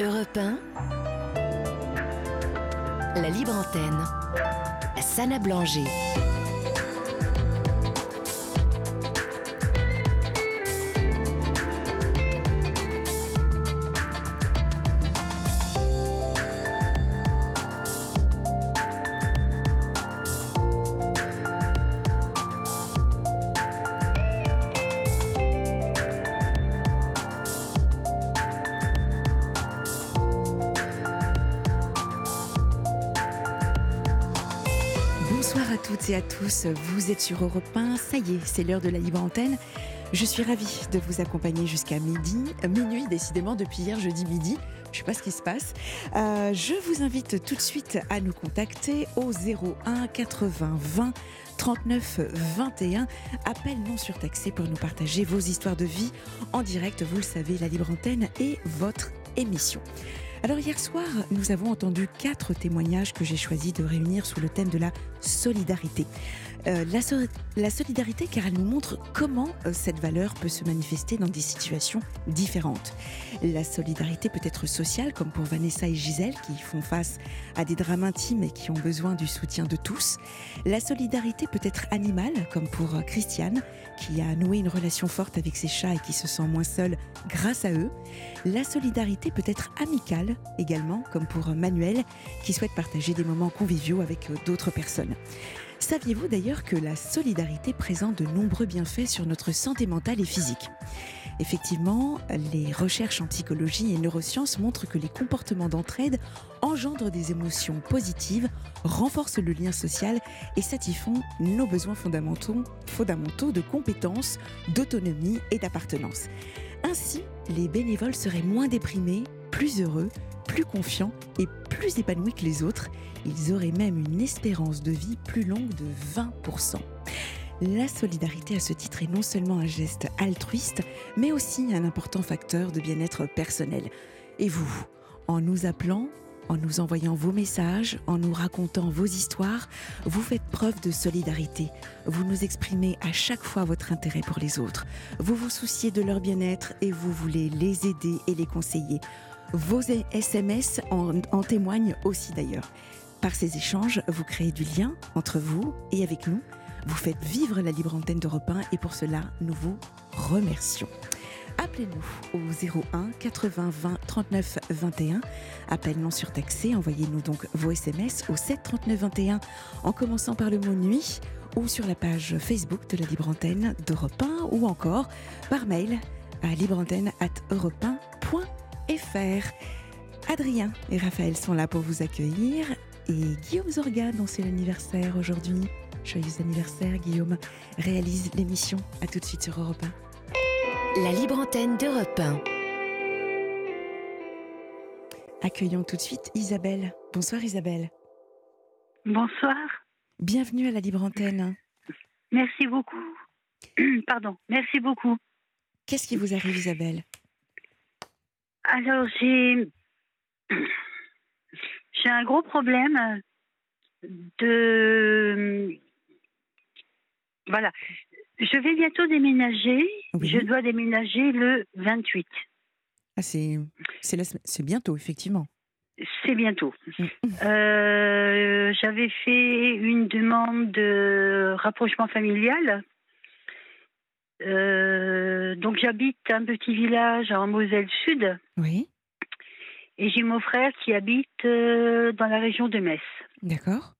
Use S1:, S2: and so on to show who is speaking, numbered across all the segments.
S1: Europe 1, la libre antenne, Sana Blanger.
S2: Vous êtes sur Europe 1, ça y est, c'est l'heure de la libre antenne. Je suis ravie de vous accompagner jusqu'à midi, euh, minuit décidément, depuis hier jeudi midi. Je ne sais pas ce qui se passe. Euh, je vous invite tout de suite à nous contacter au 01 80 20 39 21. Appel non surtaxé pour nous partager vos histoires de vie en direct. Vous le savez, la libre antenne est votre émission. Alors hier soir, nous avons entendu quatre témoignages que j'ai choisi de réunir sous le thème de la solidarité. Euh, la, so- la solidarité car elle nous montre comment euh, cette valeur peut se manifester dans des situations différentes. La solidarité peut être sociale comme pour Vanessa et Gisèle qui font face à des drames intimes et qui ont besoin du soutien de tous. La solidarité peut être animale comme pour euh, Christiane qui a noué une relation forte avec ses chats et qui se sent moins seule grâce à eux. La solidarité peut être amicale également, comme pour Manuel, qui souhaite partager des moments conviviaux avec d'autres personnes. Saviez-vous d'ailleurs que la solidarité présente de nombreux bienfaits sur notre santé mentale et physique? Effectivement, les recherches en psychologie et neurosciences montrent que les comportements d'entraide engendrent des émotions positives, renforcent le lien social et satisfont nos besoins fondamentaux, de compétences, d'autonomie et d'appartenance. Ainsi, les bénévoles seraient moins déprimés, plus heureux, plus confiants et plus épanouis que les autres. Ils auraient même une espérance de vie plus longue de 20%. La solidarité à ce titre est non seulement un geste altruiste, mais aussi un important facteur de bien-être personnel. Et vous, en nous appelant, en nous envoyant vos messages, en nous racontant vos histoires, vous faites preuve de solidarité. Vous nous exprimez à chaque fois votre intérêt pour les autres. Vous vous souciez de leur bien-être et vous voulez les aider et les conseiller. Vos SMS en, en témoignent aussi d'ailleurs. Par ces échanges, vous créez du lien entre vous et avec nous. Vous faites vivre la libre antenne d'Europe 1 et pour cela, nous vous remercions. Appelez-nous au 01 80 20 39 21. Appel non surtaxé. Envoyez-nous donc vos SMS au 7 39 21 en commençant par le mot nuit ou sur la page Facebook de la libre antenne d'Europe 1 ou encore par mail à libreantenne@europe1.fr. Adrien et Raphaël sont là pour vous accueillir et Guillaume Zorga dont c'est l'anniversaire aujourd'hui. Joyeux anniversaire Guillaume. Réalise l'émission. À tout de suite sur Europe 1.
S1: La libre antenne d'Europe 1.
S2: Accueillons tout de suite Isabelle. Bonsoir Isabelle.
S3: Bonsoir.
S2: Bienvenue à la libre antenne.
S3: Merci beaucoup. Pardon. Merci beaucoup.
S2: Qu'est-ce qui vous arrive Isabelle?
S3: Alors, j'ai. J'ai un gros problème de. Voilà. Je vais bientôt déménager.
S2: Oui.
S3: Je dois déménager le 28.
S2: ah, c'est, c'est, la c'est bientôt, effectivement.
S3: C'est bientôt.
S2: Mm.
S3: Euh, J'avais fait une demande de rapprochement familial. Euh, donc j'habite un petit village en Moselle Sud
S2: Oui,
S3: et j'ai mon frère qui habite euh, dans la région de Metz.
S2: d'accord.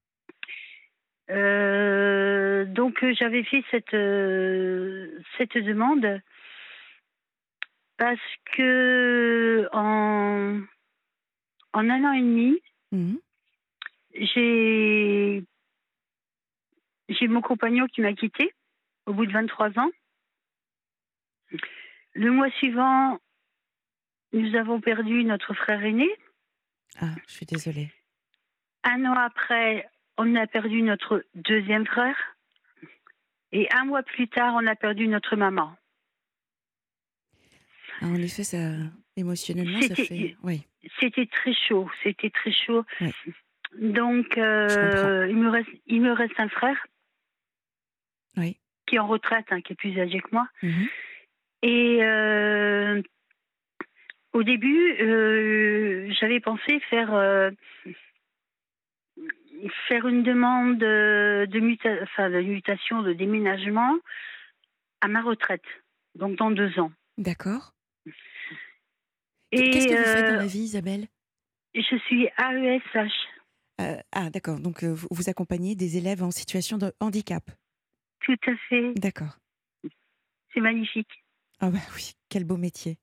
S3: Euh, donc j'avais fait cette cette demande parce que en en un an et demi
S2: Mhm.
S3: j'ai j'ai mon compagnon qui m'a quitté au bout de 23 ans. Le mois suivant, nous avons perdu notre frère aîné.
S2: Ah, je suis désolée.
S3: Un an après, on a perdu notre deuxième frère. Et un mois plus tard, on a perdu notre maman.
S2: Ah, en effet, ça, émotionnellement, ça fait. Oui,
S3: C'était très chaud, c'était très chaud.
S2: Oui.
S3: Donc, euh, il, me reste, il me reste un frère
S2: oui.
S3: qui est en retraite, hein, qui est plus âgé que moi.
S2: Mhm.
S3: Et euh, Au début, euh, j'avais pensé faire euh, faire une demande de, muta- enfin, de mutation, de déménagement à ma retraite, donc dans deux ans.
S2: D'accord.
S3: Et
S2: Qu'est-ce que vous faites dans la vie, Isabelle?
S3: je suis AESH.
S2: Ah, d'accord. Donc, vous accompagnez des élèves en situation de handicap.
S3: Tout à fait.
S2: D'accord.
S3: C'est magnifique.
S2: Ah, bah oui, quel beau métier.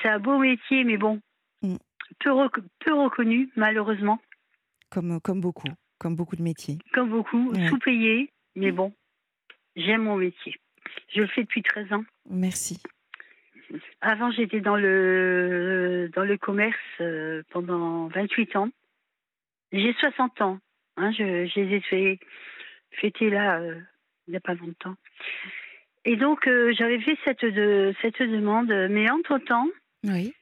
S3: C'est un beau métier, mais bon,
S2: Mm.
S3: peu, rec- peu reconnu, malheureusement,
S2: Comme, comme beaucoup, comme beaucoup de métiers.
S3: comme beaucoup,
S2: Ouais.
S3: sous-payé, mais bon, j'aime mon métier. Je le fais depuis 13 ans.
S2: Merci.
S3: Avant, j'étais dans le, dans le commerce euh, pendant 28 ans. J'ai 60 ans. Hein, je, je les ai fait, fêter là, euh, il n'y a pas longtemps. Et donc, euh, j'avais fait cette, de, cette demande, mais entre-temps,
S2: Oui.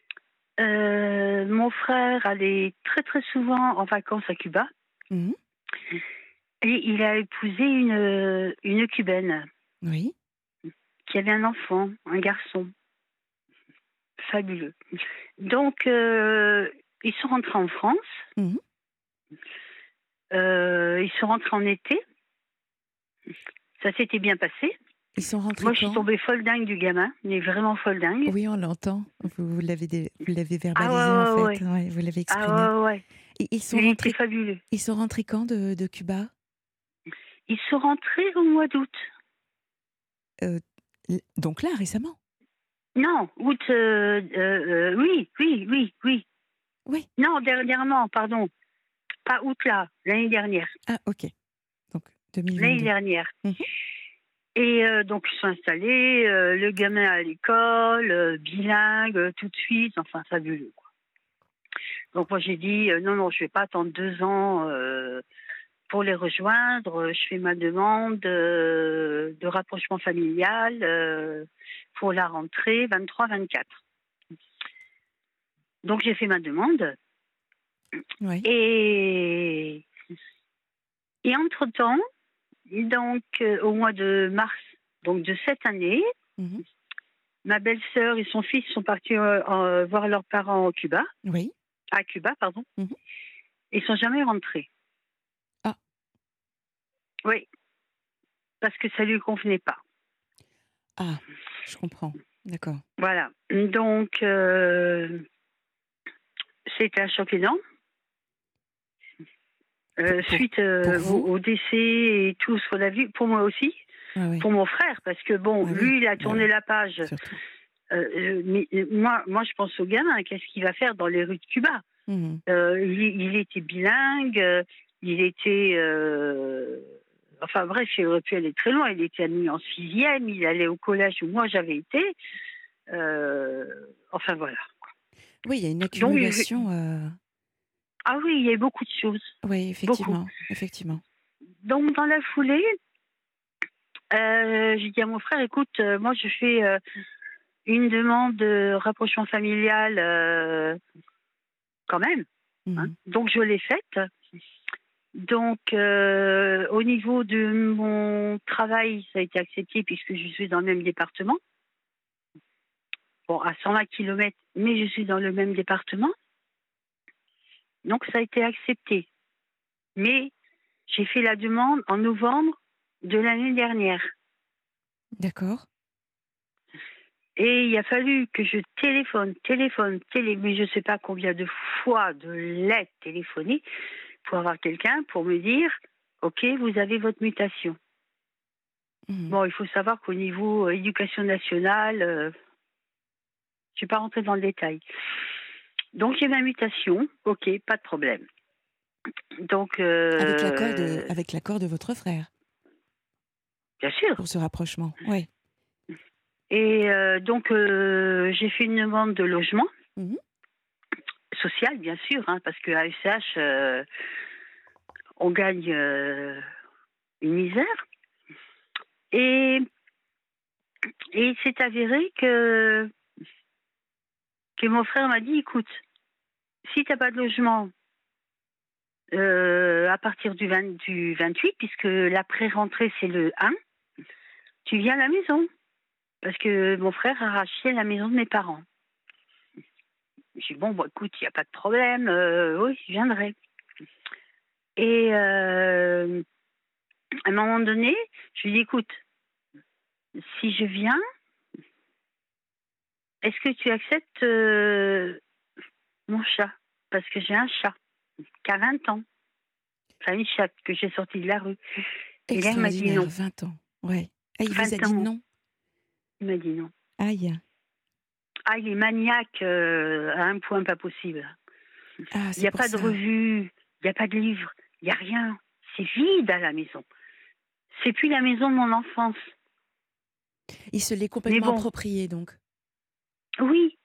S3: euh, mon frère allait très très souvent en vacances à Cuba
S2: Mhm.
S3: et il a épousé une, une cubaine
S2: Oui.
S3: qui avait un enfant, un garçon. Fabuleux. Donc, euh, ils sont rentrés en France.
S2: Mhm.
S3: Ils sont rentrés en été. Ça s'était bien passé.
S2: Ils sont rentrés
S3: Moi, je suis tombée folle dingue du gamin, mais vraiment folle dingue.
S2: Oui, on l'entend. Vous, vous l'avez dé- vous l'avez verbalisé
S3: Ah ouais,
S2: en
S3: ouais,
S2: fait. Ouais, vous l'avez exprimé.
S3: Ah ouais, ouais.
S2: Et ils sont
S3: Il
S2: rentrés.
S3: fabuleux.
S2: Ils sont rentrés quand de, de Cuba?
S3: Ils sont rentrés au mois d'août.
S2: L- Donc là, récemment?
S3: Non, août, euh, euh, euh, oui, oui, oui, oui.
S2: Oui.
S3: Non, dernièrement, pardon. Pas août là, l'année dernière.
S2: Ah, ok. Donc
S3: L'année
S2: 2022.
S3: dernière.
S2: Mhm.
S3: Et euh, donc, ils sont installés, euh, le gamin à l'école, euh, bilingue, tout de suite, enfin, fabuleux. Quoi. Donc, moi, j'ai dit, euh, non, non, je vais pas attendre deux ans euh, pour les rejoindre. Je fais ma demande euh, de rapprochement familial euh, pour la rentrée 23-24. Donc, j'ai fait ma demande.
S2: Oui.
S3: Et, et entre-temps, donc euh, au mois de mars donc de cette année,
S2: Mhm.
S3: ma belle-sœur et son fils sont partis euh, voir leurs parents au Cuba,
S2: Oui.
S3: à Cuba, pardon.
S2: Mhm.
S3: Ils sont jamais rentrés.
S2: Ah.
S3: Oui, parce que ça lui convenait pas.
S2: Ah, je comprends. D'accord.
S3: Voilà. Donc, euh, c'était un choc énorme. Euh, suite euh, au, au décès et tout ce qu'on a vu, pour moi aussi,
S2: Ah oui,
S3: pour mon frère, parce que bon,
S2: Ah oui.
S3: lui, il a
S2: Bah
S3: tourné
S2: oui.
S3: la page. Euh, mais moi, moi, je pense au gamin, qu'est-ce qu'il va faire dans les rues de Cuba?
S2: Mhm.
S3: Il, il était bilingue, il était. enfin bref, il aurait pu aller très loin. Il était admis en sixième, il allait au collège où moi j'avais été. Enfin voilà.
S2: Oui, il y a une accumulation. euh,
S3: Ah oui, il y a eu beaucoup de choses.
S2: Oui, effectivement. Effectivement.
S3: Donc dans la foulée, euh, j'ai dit à mon frère, écoute, euh, moi je fais euh, une demande de rapprochement familial quand même.
S2: Mhm.
S3: hein. Donc je l'ai faite. Donc au niveau de mon travail, ça a été accepté puisque je suis dans le même département. Bon, à 120 km, mais je suis dans le même département. Donc ça a été accepté. Mais j'ai fait la demande en novembre de l'année dernière.
S2: D'accord.
S3: Et il a fallu que je téléphone, téléphone, télé, mais je ne sais pas combien de fois de lettres téléphonées pour avoir quelqu'un pour me dire Ok, vous avez votre mutation.
S2: Mhm.
S3: Bon, il faut savoir qu'au niveau euh, éducation nationale, euh, je ne vais pas rentrer dans le détail. Donc j'ai ma mutation, ok, pas de problème. Donc, euh,
S2: Avec l'accord de, avec l'accord de votre frère
S3: bien sûr.
S2: pour ce rapprochement. Oui.
S3: Et euh, donc, euh, j'ai fait une demande de logement,
S2: Mhm.
S3: social, bien sûr, hein, parce que ASH, euh, on gagne une misère. Et, et il s'est avéré que, que mon frère m'a dit écoute, si tu n'as pas de logement euh, à partir du, 20 du 28, puisque l'après-rentrée, c'est le 1, tu viens à la maison. Parce que mon frère a la maison de mes parents. J'ai dit, bon, bon, écoute, il n'y a pas de problème, euh, oui, je viendrai. Et euh, à un moment donné, je lui dis, écoute, si je viens, est-ce que tu acceptes euh, mon chat? Parce que j'ai un chat qui a 20 ans. Enfin, une chatte que j'ai sortie de la rue. Et là, il m'a dit non.
S2: 20 ans. Ouais. Ah, il vous a
S3: 20
S2: dit non?
S3: Il m'a dit non.
S2: Aïe.
S3: Ah, il est maniaque euh, à un point pas possible.
S2: Ah,
S3: Il n'y a pas
S2: ça.
S3: de revue, il n'y a pas de livre, il n'y a rien. C'est vide à la maison. C'est plus la maison de mon enfance.
S2: Il se l'est complètement
S3: bon.
S2: approprié, donc.
S3: Oui,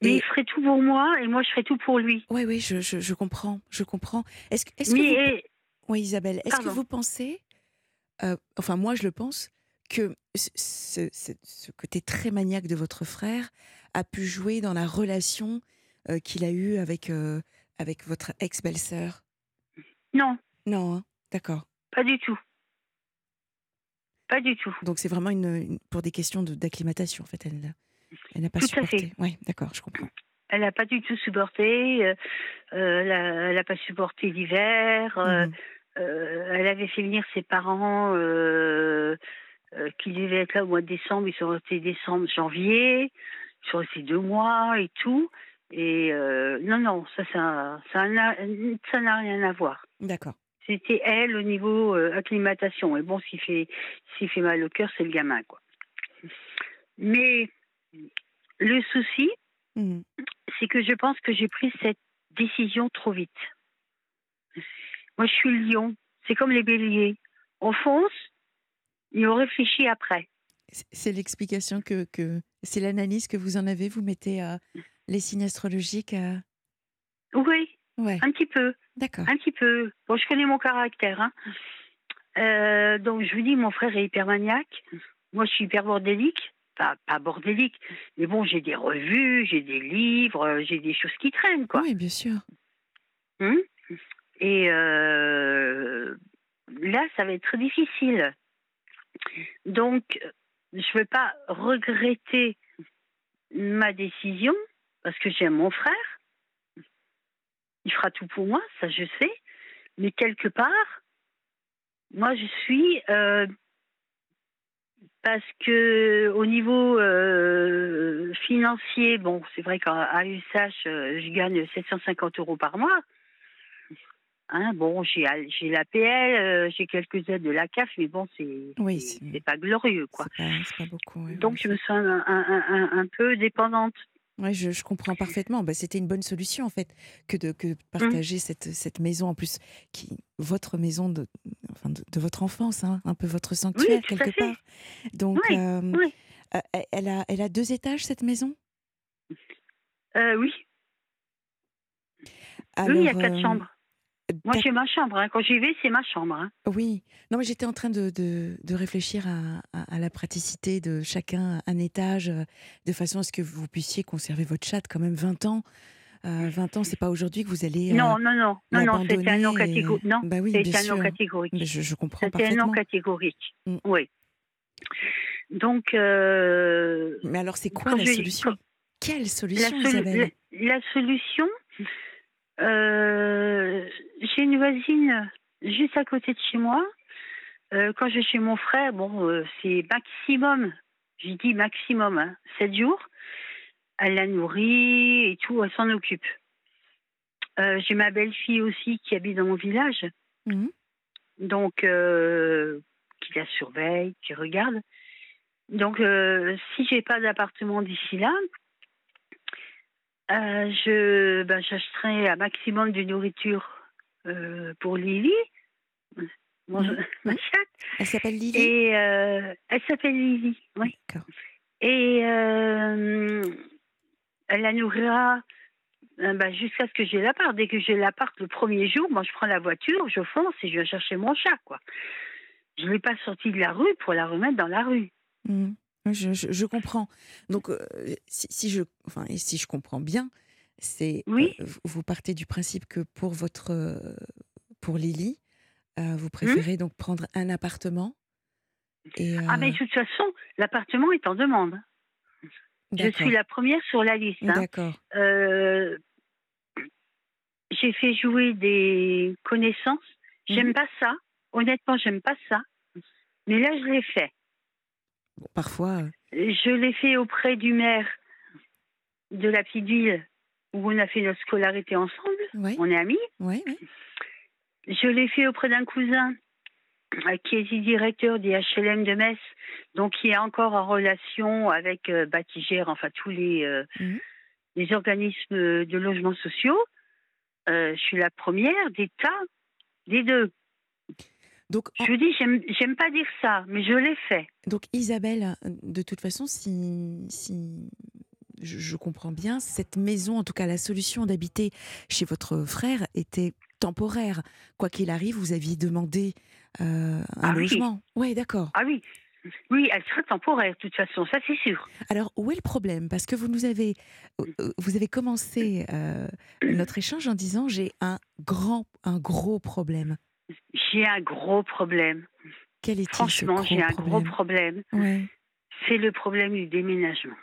S3: mais
S2: Et-
S3: il ferait tout pour moi et moi je ferais tout pour lui.
S2: Oui, oui, je, je, je comprends. Je comprends. Est-ce que, vous... Oui, Isabelle, est-ce que vous pensez, euh, enfin moi je le pense, que ce, ce- ce- ce côté très maniaque de votre frère a pu jouer dans la relation euh, qu'il a eue avec, euh, avec votre ex-belle-sœur?
S3: Non,
S2: Non, hein d'accord.
S3: pas du tout. Pas du tout.
S2: Donc c'est vraiment une, une- pour des questions de- d'acclimatation en fait. Elle, elle n'a pas
S3: Tout à
S2: supporté.
S3: fait.
S2: Oui, d'accord, je comprends.
S3: Elle n'a pas du tout supporté. euh, euh, elle n'a pas supporté l'hiver. euh,
S2: Mhm.
S3: euh, elle avait fait venir ses parents euh, qui devaient être là au mois de décembre. Ils sont restés décembre, janvier. Ils sont restés deux mois et tout. Et non, non, ça, ça, ça n'a rien à voir.
S2: D'accord.
S3: C'était elle au niveau acclimatation. Et bon, ce qui fait, fait mal au cœur, c'est le gamin, quoi. Mais le souci,
S2: Mhm.
S3: c'est que je pense que j'ai pris cette décision trop vite. Moi, je suis lion. C'est comme les béliers. On fonce et on réfléchit après.
S2: C'est- l'explication que, que c'est l'analyse que vous en avez. Vous mettez euh, les signes astrologiques. euh,
S3: Oui,
S2: Ouais,
S3: un petit peu,
S2: d'accord.
S3: un petit peu. Bon, je connais mon caractère. hein. Euh, donc, je vous dis, mon frère est hyper maniaque. Moi, je suis hyper bordélique. Pas, pas bordélique, mais bon, j'ai des revues, j'ai des livres, j'ai des choses qui traînent, quoi.
S2: Oui, bien sûr.
S3: Hum Et euh, là, ça va être très difficile. Donc, je ne vais pas regretter ma décision parce que j'aime mon frère. Il fera tout pour moi, ça je sais. Mais quelque part, moi je suis euh, parce que au niveau euh, financier, bon, c'est vrai qu'à USH, euh, je gagne 750 euros par mois. Hein, bon, j'ai l'APL, euh, j'ai quelques aides de la CAF, mais bon, c'est
S2: Oui,
S3: pas glorieux, quoi.
S2: Pas, pas beaucoup.
S3: Donc je me sens un, un- un- un- un peu dépendante.
S2: Ouais, je, je comprends parfaitement. Bah, C'était une bonne solution en fait que de que
S3: Mmh.
S2: partager cette, cette maison en plus qui votre maison de enfin de, de votre enfance, hein, un peu votre sanctuaire quelque part. Donc
S3: Oui,
S2: euh,
S3: oui.
S2: euh, elle a elle a deux étages cette maison?
S3: Euh, oui, oui, il y a quatre chambres. Moi, j'ai ma chambre. hein. Quand j'y vais, c'est ma chambre. hein.
S2: Oui, non mais j'étais en train de, de, de réfléchir à, à- à la praticité de chacun un étage, euh, de façon à ce que vous puissiez conserver votre chat quand même 20 ans. Euh, 20 ans, c'est pas aujourd'hui que vous allez. euh,
S3: Non, non, non, non, non, c'était un
S2: et-
S3: catégorique. Non,
S2: Bah oui,
S3: c'était un
S2: sûr.
S3: catégorique.
S2: Mais je, je comprends
S3: C'était un non
S2: parfaitement.
S3: catégorique.
S2: Mm.
S3: Oui. Donc, euh,
S2: Mais alors, c'est quoi la
S3: je-
S2: solution? Quelle
S3: la,
S2: solution,
S3: solu-
S2: Isabelle?
S3: la- la solution, euh, j'ai une voisine juste à côté de chez moi. Euh, quand je vais chez mon frère, bon, euh, c'est maximum, j'ai dit maximum, hein, 7 jours. Elle la nourrit et tout, elle s'en occupe. J'ai ma belle-fille aussi qui habite dans mon village,
S2: Mhm.
S3: donc qui la surveille, qui regarde. Donc, si j'ai pas d'appartement d'ici là, euh, je ben, j'achèterai un maximum de nourriture euh, pour Lily, mon-
S2: Mhm.
S3: ma chatte.
S2: Elle s'appelle Lily?
S3: Et euh, elle s'appelle Lily, oui.
S2: D'accord.
S3: Et elle la nourrira ben, jusqu'à ce que j'ai l'appart. Dès que j'ai l'appart le premier jour, moi je prends la voiture, je fonce et je vais chercher mon chat, quoi. Je ne l'ai pas sortie de la rue pour la remettre dans la rue.
S2: Mhm. Je, je- je comprends. Donc, euh, si, si je, enfin, si je comprends bien, c'est
S3: Oui.
S2: euh, vous- partez du principe que pour votre, euh, pour Lily, vous préférez donc prendre un appartement. Et,
S3: Ah, mais de toute façon, l'appartement est en demande. Je suis la première sur la liste. Hein.
S2: D'accord.
S3: J'ai fait jouer des connaissances. J'aime
S2: Mhm.
S3: pas ça. Honnêtement, j'aime pas ça. Mais là, je l'ai fait.
S2: Parfois, euh,
S3: Je l'ai fait auprès du maire de la petite ville où on a fait notre scolarité ensemble. On est amis.
S2: ouais.
S3: Je l'ai fait auprès d'un cousin qui est directeur des HLM de Metz, donc qui est encore en relation avec euh, Batigère, enfin tous les, euh,
S2: Mhm.
S3: les organismes de logements sociaux. Euh, je suis la première des tas, des deux.
S2: Donc, en-
S3: Je vous dis, j'aime, pas dire ça, mais je l'ai fait.
S2: donc Isabelle, de toute façon, si, si je, je comprends bien, cette maison, en tout cas la solution d'habiter chez votre frère était temporaire. Quoi qu'il arrive, vous aviez demandé euh, un
S3: Ah
S2: logement. Oui, d'accord.
S3: Ah oui, oui, elle sera temporaire de toute façon, ça c'est sûr.
S2: Alors, où est le problème? Parce que vous nous avez, euh, euh, vous avez commencé euh, notre échange en disant j'ai un grand, un gros problème.
S3: J'ai un gros problème.
S2: Quel est-il
S3: Franchement, j'ai un gros problème.
S2: Ouais.
S3: C'est le problème du déménagement.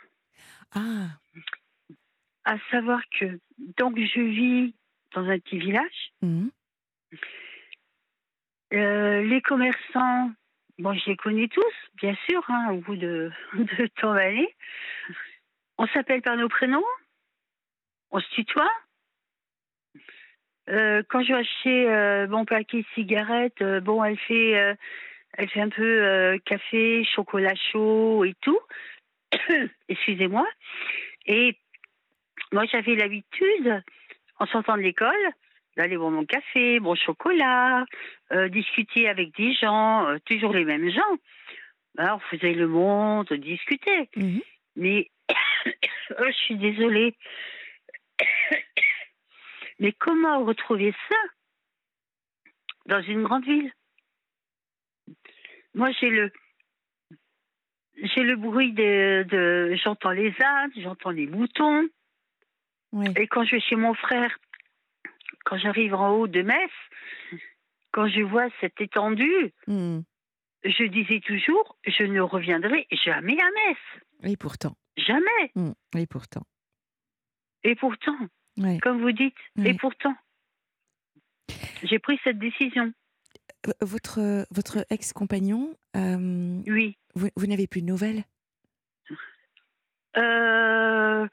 S2: Ah,
S3: À savoir que, donc, je vis dans un petit village.
S2: mhm,
S3: Euh, les commerçants, bon, je les connais tous, bien sûr, hein, au bout de, de d'années. On s'appelle par nos prénoms, on se tutoie. Euh, quand je vais acheter euh, mon paquet de cigarettes, euh, bon, elle fait, euh, elle fait un peu café, chocolat chaud et tout. Excusez-moi. Et moi, j'avais l'habitude, en sortant de l'école, d'aller boire mon café, mon chocolat, discuter avec des gens, toujours les mêmes gens. Alors, on faisait le monde, discuter.
S2: mhm.
S3: Mais oh, je suis désolée. Mais comment retrouver ça dans une grande ville? Moi, j'ai le j'ai le bruit de, de j'entends les ânes, j'entends les moutons. Et quand je vais chez mon frère, quand j'arrive en haut de Metz, quand je vois cette étendue,
S2: mhm.
S3: je disais toujours, je ne reviendrai jamais à Metz.
S2: Et pourtant,
S3: Jamais.
S2: mhm, et pourtant,
S3: Et pourtant,
S2: ouais.
S3: comme vous dites, et pourtant, j'ai pris cette décision.
S2: Votre, votre ex-compagnon, euh,
S3: Oui.
S2: vous, vous n'avez plus de nouvelles?
S3: Euh,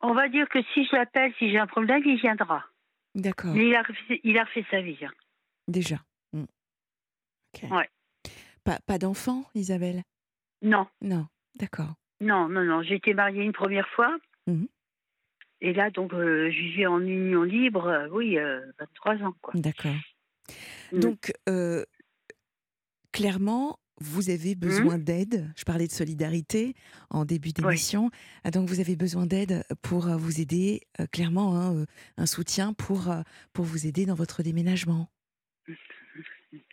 S3: on va dire que si je l'appelle, si j'ai un problème, il viendra.
S2: D'accord,
S3: Mais il a, refait- il a refait sa vie. hein.
S2: déjà. Ok.
S3: Ouais.
S2: Pas, pas d'enfant, Isabelle?
S3: Non,
S2: Non, d'accord.
S3: non, non, non. J'ai été mariée une première fois.
S2: Mhm.
S3: Et là, donc, euh, je vivais en union libre, euh, oui, euh, 23 ans, quoi.
S2: D'accord.
S3: Mm.
S2: Donc, euh, clairement, vous avez besoin d'aide. Je parlais de solidarité en début d'émission. Ah, Donc, vous avez besoin d'aide pour euh, vous aider, euh, clairement, hein, euh, un soutien pour, euh, pour vous aider dans votre déménagement.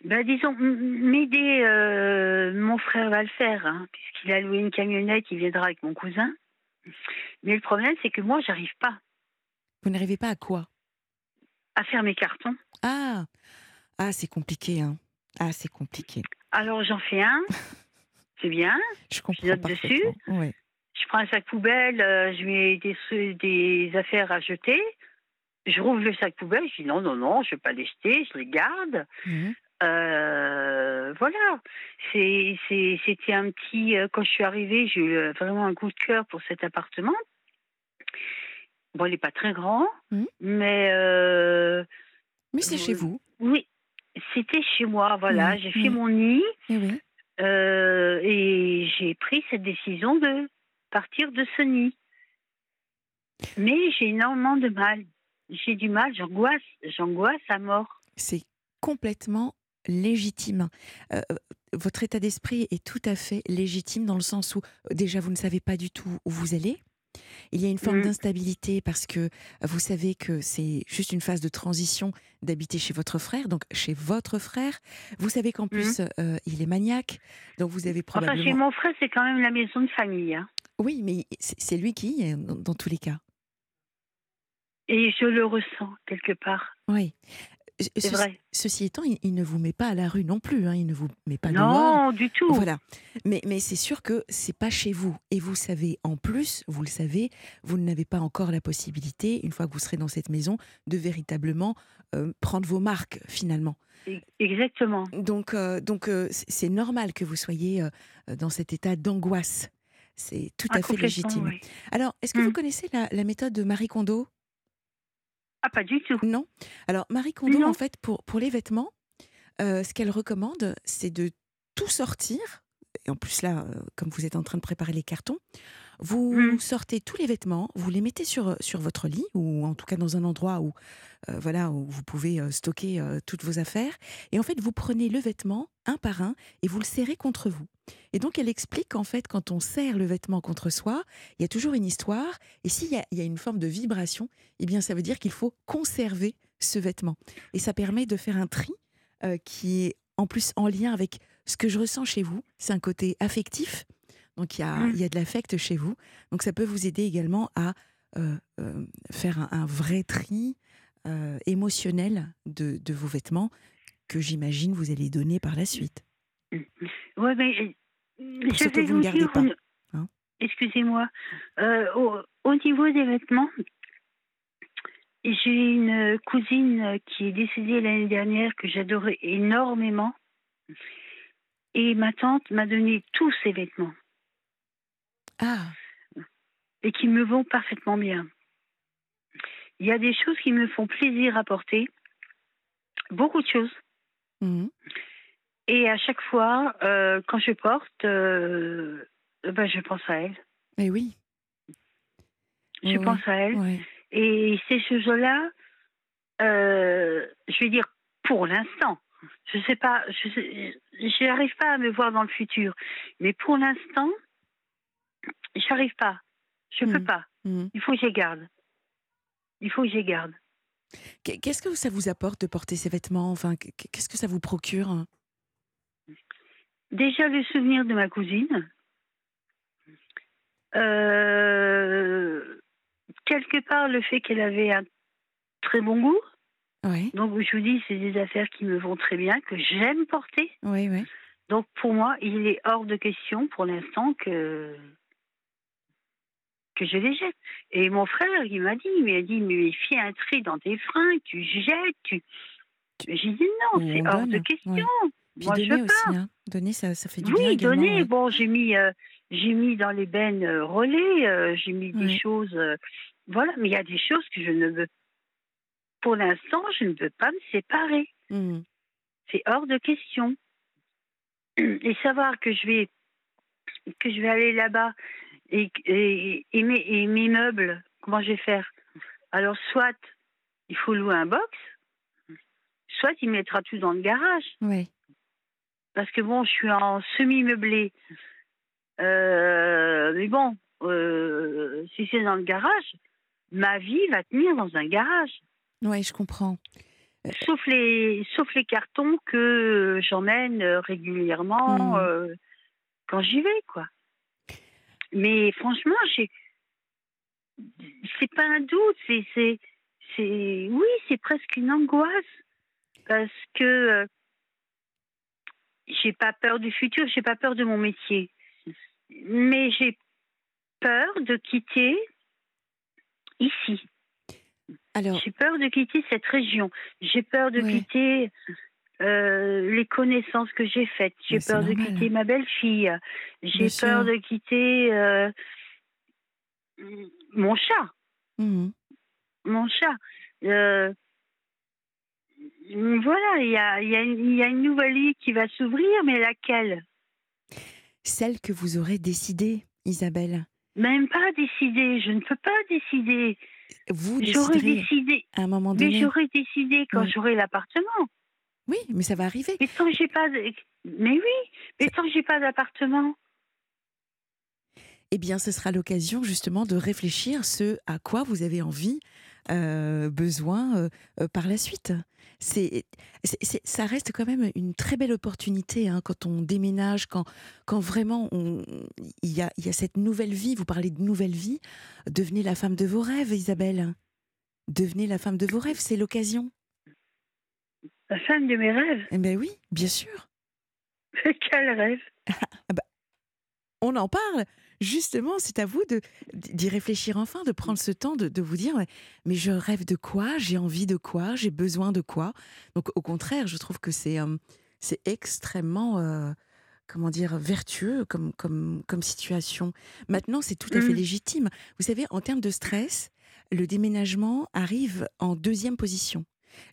S3: Ben, disons, m'aider, euh, mon frère va le faire, hein, puisqu'il a loué une camionnette, il viendra avec mon cousin. Mais le problème, c'est que moi, j'arrive pas
S2: Vous n'arrivez pas à quoi?
S3: À faire mes cartons.
S2: Ah, ah c'est compliqué. Hein. Ah, c'est compliqué.
S3: Alors, j'en fais un, c'est bien.
S2: Je comprends
S3: note dessus. Je prends un sac poubelle, euh, je mets des, des affaires à jeter. Je rouvre le sac poubelle, je dis non, non, non, je ne vais pas les jeter, je les garde.
S2: Mhm.
S3: Euh, voilà. C'est- c'est- C'était un petit. euh, Quand je suis arrivée, j'ai eu euh, vraiment un coup de cœur pour cet appartement. Bon, il n'est pas très grand,
S2: Mhm.
S3: mais euh,
S2: Mais c'est chez vous.
S3: oui, c'était chez moi. Voilà,
S2: Mhm,
S3: j'ai fait
S2: mhm.
S3: mon nid
S2: Eh
S3: et j'ai pris cette décision de partir de ce nid. Mais j'ai énormément de mal. J'ai du mal, j'angoisse, j'angoisse à mort.
S2: c'est complètement légitime. Euh, euh, votre état d'esprit est tout à fait légitime dans le sens où euh, déjà vous ne savez pas du tout où vous allez. Il y a une forme
S3: Mhm.
S2: d'instabilité parce que vous savez que c'est juste une phase de transition d'habiter chez votre frère, donc chez votre frère. Vous savez qu'en plus euh, il est maniaque, donc vous avez
S3: Enfin,
S2: probablement.
S3: chez mon frère, c'est quand même la maison de famille. hein.
S2: Oui, mais c'est c'est lui qui y est dans, dans tous les cas.
S3: Et je le ressens quelque part.
S2: Oui. Ce-
S3: vrai.
S2: Ceci étant, il, il ne vous met pas à la rue non plus. hein, il ne vous met pas.
S3: Non, du tout.
S2: Voilà. Mais, mais c'est sûr que c'est pas chez vous. Et vous savez, en plus, vous le savez, vous n'avez pas encore la possibilité, une fois que vous serez dans cette maison, de véritablement euh, prendre vos marques finalement.
S3: E- Exactement.
S2: Donc, euh, donc euh, c'est normal que vous soyez dans cet état d'angoisse. C'est tout
S3: Ah,
S2: à fait
S3: complètement,
S2: légitime.
S3: oui.
S2: Alors, est-ce que vous
S3: Mm.
S2: connaissez la, la méthode de Marie Kondo?
S3: Ah, pas du tout.
S2: Non. Alors, Marie Kondo,
S3: Non.
S2: en fait, pour, pour les vêtements, euh, ce qu'elle recommande, c'est de tout sortir. Et en plus, là, euh, comme vous êtes en train de préparer les cartons, vous
S3: Mm.
S2: sortez tous les vêtements, vous les mettez sur, sur votre lit, ou en tout cas dans un endroit où, euh, voilà, où vous pouvez euh, stocker euh, toutes vos affaires. Et en fait, vous prenez le vêtement un par un et vous le serrez contre vous. Et donc, elle explique qu'en fait, quand on serre le vêtement contre soi, il y a toujours une histoire. Et s'il y y a une forme de vibration, eh bien, ça veut dire qu'il faut conserver ce vêtement. Et ça permet de faire un tri euh, qui est en plus en lien avec ce que je ressens chez vous. C'est un côté affectif. Donc, il y a,
S3: Mm.
S2: il y a de l'affect chez vous. Donc, ça peut vous aider également à euh, euh, faire un, un vrai tri euh, émotionnel de, de vos vêtements que j'imagine vous allez donner par la suite.
S3: Ouais, mais
S2: Pour
S3: je
S2: ceux que
S3: vais
S2: vous ne gardez
S3: dire
S2: pas, hein?
S3: Excusez-moi. Au, au niveau des vêtements, j'ai une cousine qui est décédée l'année dernière que j'adorais énormément. Et ma tante m'a donné tous ses vêtements
S2: Ah,
S3: et qui me vont parfaitement bien. Il y a des choses qui me font plaisir à porter, beaucoup de choses.
S2: mhm.
S3: Et à chaque fois, euh, quand je porte, euh, ben, je pense à elle.
S2: Eh oui.
S3: Je pense à elle. Et ces choses-là, euh, je vais dire pour l'instant, je sais pas, je j'arrive pas à me voir dans le futur, mais pour l'instant, j'arrive pas, je peux
S2: Mhm.
S3: pas.
S2: Mhm.
S3: Il faut que les garde. Il faut que les garde.
S2: Qu'est- Qu'est-ce que ça vous apporte de porter ces vêtements? Enfin, qu- qu'est-ce que ça vous procure?
S3: Déjà le souvenir de ma cousine. Euh, quelque part le fait qu'elle avait un très bon goût.
S2: Oui,
S3: Donc je vous dis, c'est des affaires qui me vont très bien, que j'aime porter.
S2: oui, oui.
S3: Donc pour moi, il est hors de question pour l'instant que que je les jette. Et mon frère, il m'a dit, il a dit, mais fais un tri dans tes fringues, tu jettes, tu. J'ai dit non, c'est hors de question.
S2: ouais. Puis
S3: Moi, je
S2: donner
S3: veux pas.
S2: aussi, hein. Donner, ça, ça fait du bien
S3: Oui, donner.
S2: ouais.
S3: Bon, j'ai mis, euh, j'ai mis dans les bennes euh, relais, euh, j'ai mis des choses. voilà, mais il y a des choses que je ne veux. Pour l'instant, je ne veux pas me séparer.
S2: Mhm.
S3: C'est hors de question. Et savoir que je vais que je vais aller là-bas et, et, et mes, et mes meubles, comment je vais faire? Alors, soit il faut louer un box, soit il mettra tout dans le garage.
S2: Ouais.
S3: Parce que bon, je suis en semi-meublé. Euh, mais bon, euh, si c'est dans le garage, ma vie va tenir dans un garage.
S2: Ouais, je comprends.
S3: Sauf les, sauf les cartons que j'emmène euh, régulièrement euh, quand j'y vais, quoi. Mais franchement, j'ai. C'est pas un doute, c'est. c'est, c'est oui, c'est presque une angoisse. Parce que euh, j'ai pas peur du futur, j'ai pas peur de mon métier. Mais j'ai peur de quitter ici.
S2: Alors,
S3: J'ai peur de quitter cette région. J'ai peur de
S2: Ouais.
S3: quitter euh, les connaissances que j'ai faites. J'ai
S2: Mais
S3: peur de quitter ma belle-fille. J'ai peur
S2: sûr.
S3: de quitter euh, mon chat.
S2: mhm.
S3: Mon chat. Euh, voilà, il y a, il y, a une- il y a une nouvelle vie qui va s'ouvrir, mais laquelle?
S2: Celle que vous aurez décidée, Isabelle.
S3: Même pas décider. Je ne peux pas décider.
S2: Vous
S3: J'aurais
S2: déciderez
S3: décidé.
S2: à un moment
S3: Mais
S2: donné.
S3: j'aurais décidé quand
S2: Oui.
S3: j'aurai l'appartement.
S2: Oui, mais ça va arriver.
S3: Mais tant que j'ai pas, de- mais oui, mais tant que j'ai pas d'appartement,
S2: Eh bien, ce sera l'occasion justement de réfléchir ce à quoi vous avez envie, euh, besoin euh, euh, par la suite. C'est, ça reste quand même une très belle opportunité hein, quand on déménage, quand, quand vraiment il y, y a cette nouvelle vie. Vous parlez de nouvelle vie. Devenez la femme de vos rêves, Isabelle. Devenez la femme de vos rêves, c'est l'occasion.
S3: La femme de mes rêves
S2: Eh bien oui, bien sûr.
S3: Quel rêve
S2: On en parle. Justement, c'est à vous de d'y réfléchir enfin, de prendre ce temps de, de vous dire, mais- mais je rêve de quoi? J'ai envie de quoi? J'ai besoin de quoi? Donc au contraire, je trouve que c'est euh, c'est extrêmement, euh, comment dire, vertueux comme, comme, comme situation. Maintenant, c'est tout à fait
S3: Mhm.
S2: légitime. Vous savez, en termes de stress, le déménagement arrive en deuxième position.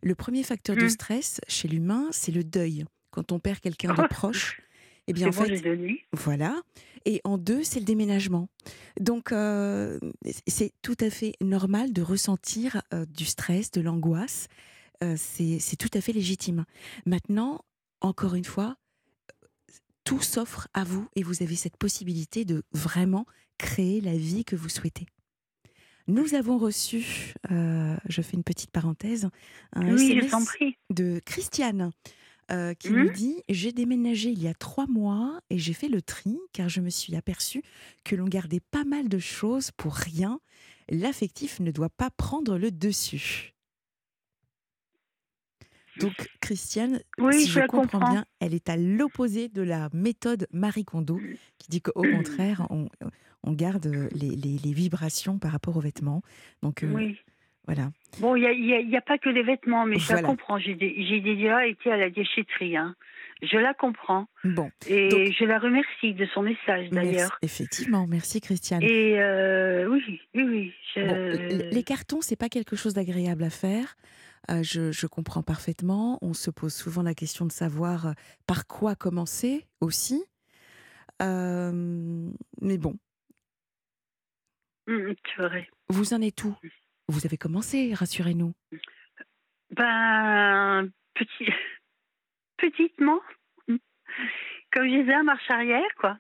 S2: Le premier facteur de
S3: Mhm.
S2: stress chez l'humain, c'est le deuil. Quand on perd quelqu'un de proche, eh bien, en
S3: bon,
S2: fait, voilà. Et en deux, c'est le déménagement. Donc, euh, c'est tout à fait normal de ressentir euh, du stress, de l'angoisse. Euh, c'est tout à fait légitime. Maintenant, encore une fois, tout s'offre à vous et vous avez cette possibilité de vraiment créer la vie que vous souhaitez. Nous avons reçu, euh, je fais une petite parenthèse, un
S3: Oui,
S2: SMS de Christiane euh, qui
S3: Mhm.
S2: nous dit J'ai déménagé il y a trois mois et j'ai fait le tri car je me suis aperçue que l'on gardait pas mal de choses pour rien. L'affectif ne doit pas prendre le dessus. Donc, Christiane,
S3: Oui,
S2: si
S3: je
S2: je
S3: la
S2: comprends
S3: comprends.
S2: bien, elle est à l'opposé de la méthode Marie Kondo, qui dit qu'au contraire, on, on garde les, les- les vibrations par rapport aux vêtements. Donc, euh,
S3: Oui.
S2: voilà.
S3: Bon, il n'y a, pas que les vêtements, mais je
S2: Voilà.
S3: la comprends. J'ai dé- j'ai déjà été à la déchetterie. hein. Je la comprends.
S2: Bon,
S3: Et
S2: Donc-
S3: je la remercie de son message, d'ailleurs.
S2: effectivement, merci Christiane.
S3: Et euh, oui, oui, oui. je-
S2: Bon, les cartons, c'est pas quelque chose d'agréable à faire. Euh, je, je comprends parfaitement. On se pose souvent la question de savoir euh, par quoi commencer aussi. Euh, mais bon,
S3: C'est vrai.
S2: vous en êtes où? Vous avez commencé, rassurez-nous.
S3: Ben, petit, petitement, comme je disais, à marche arrière, quoi.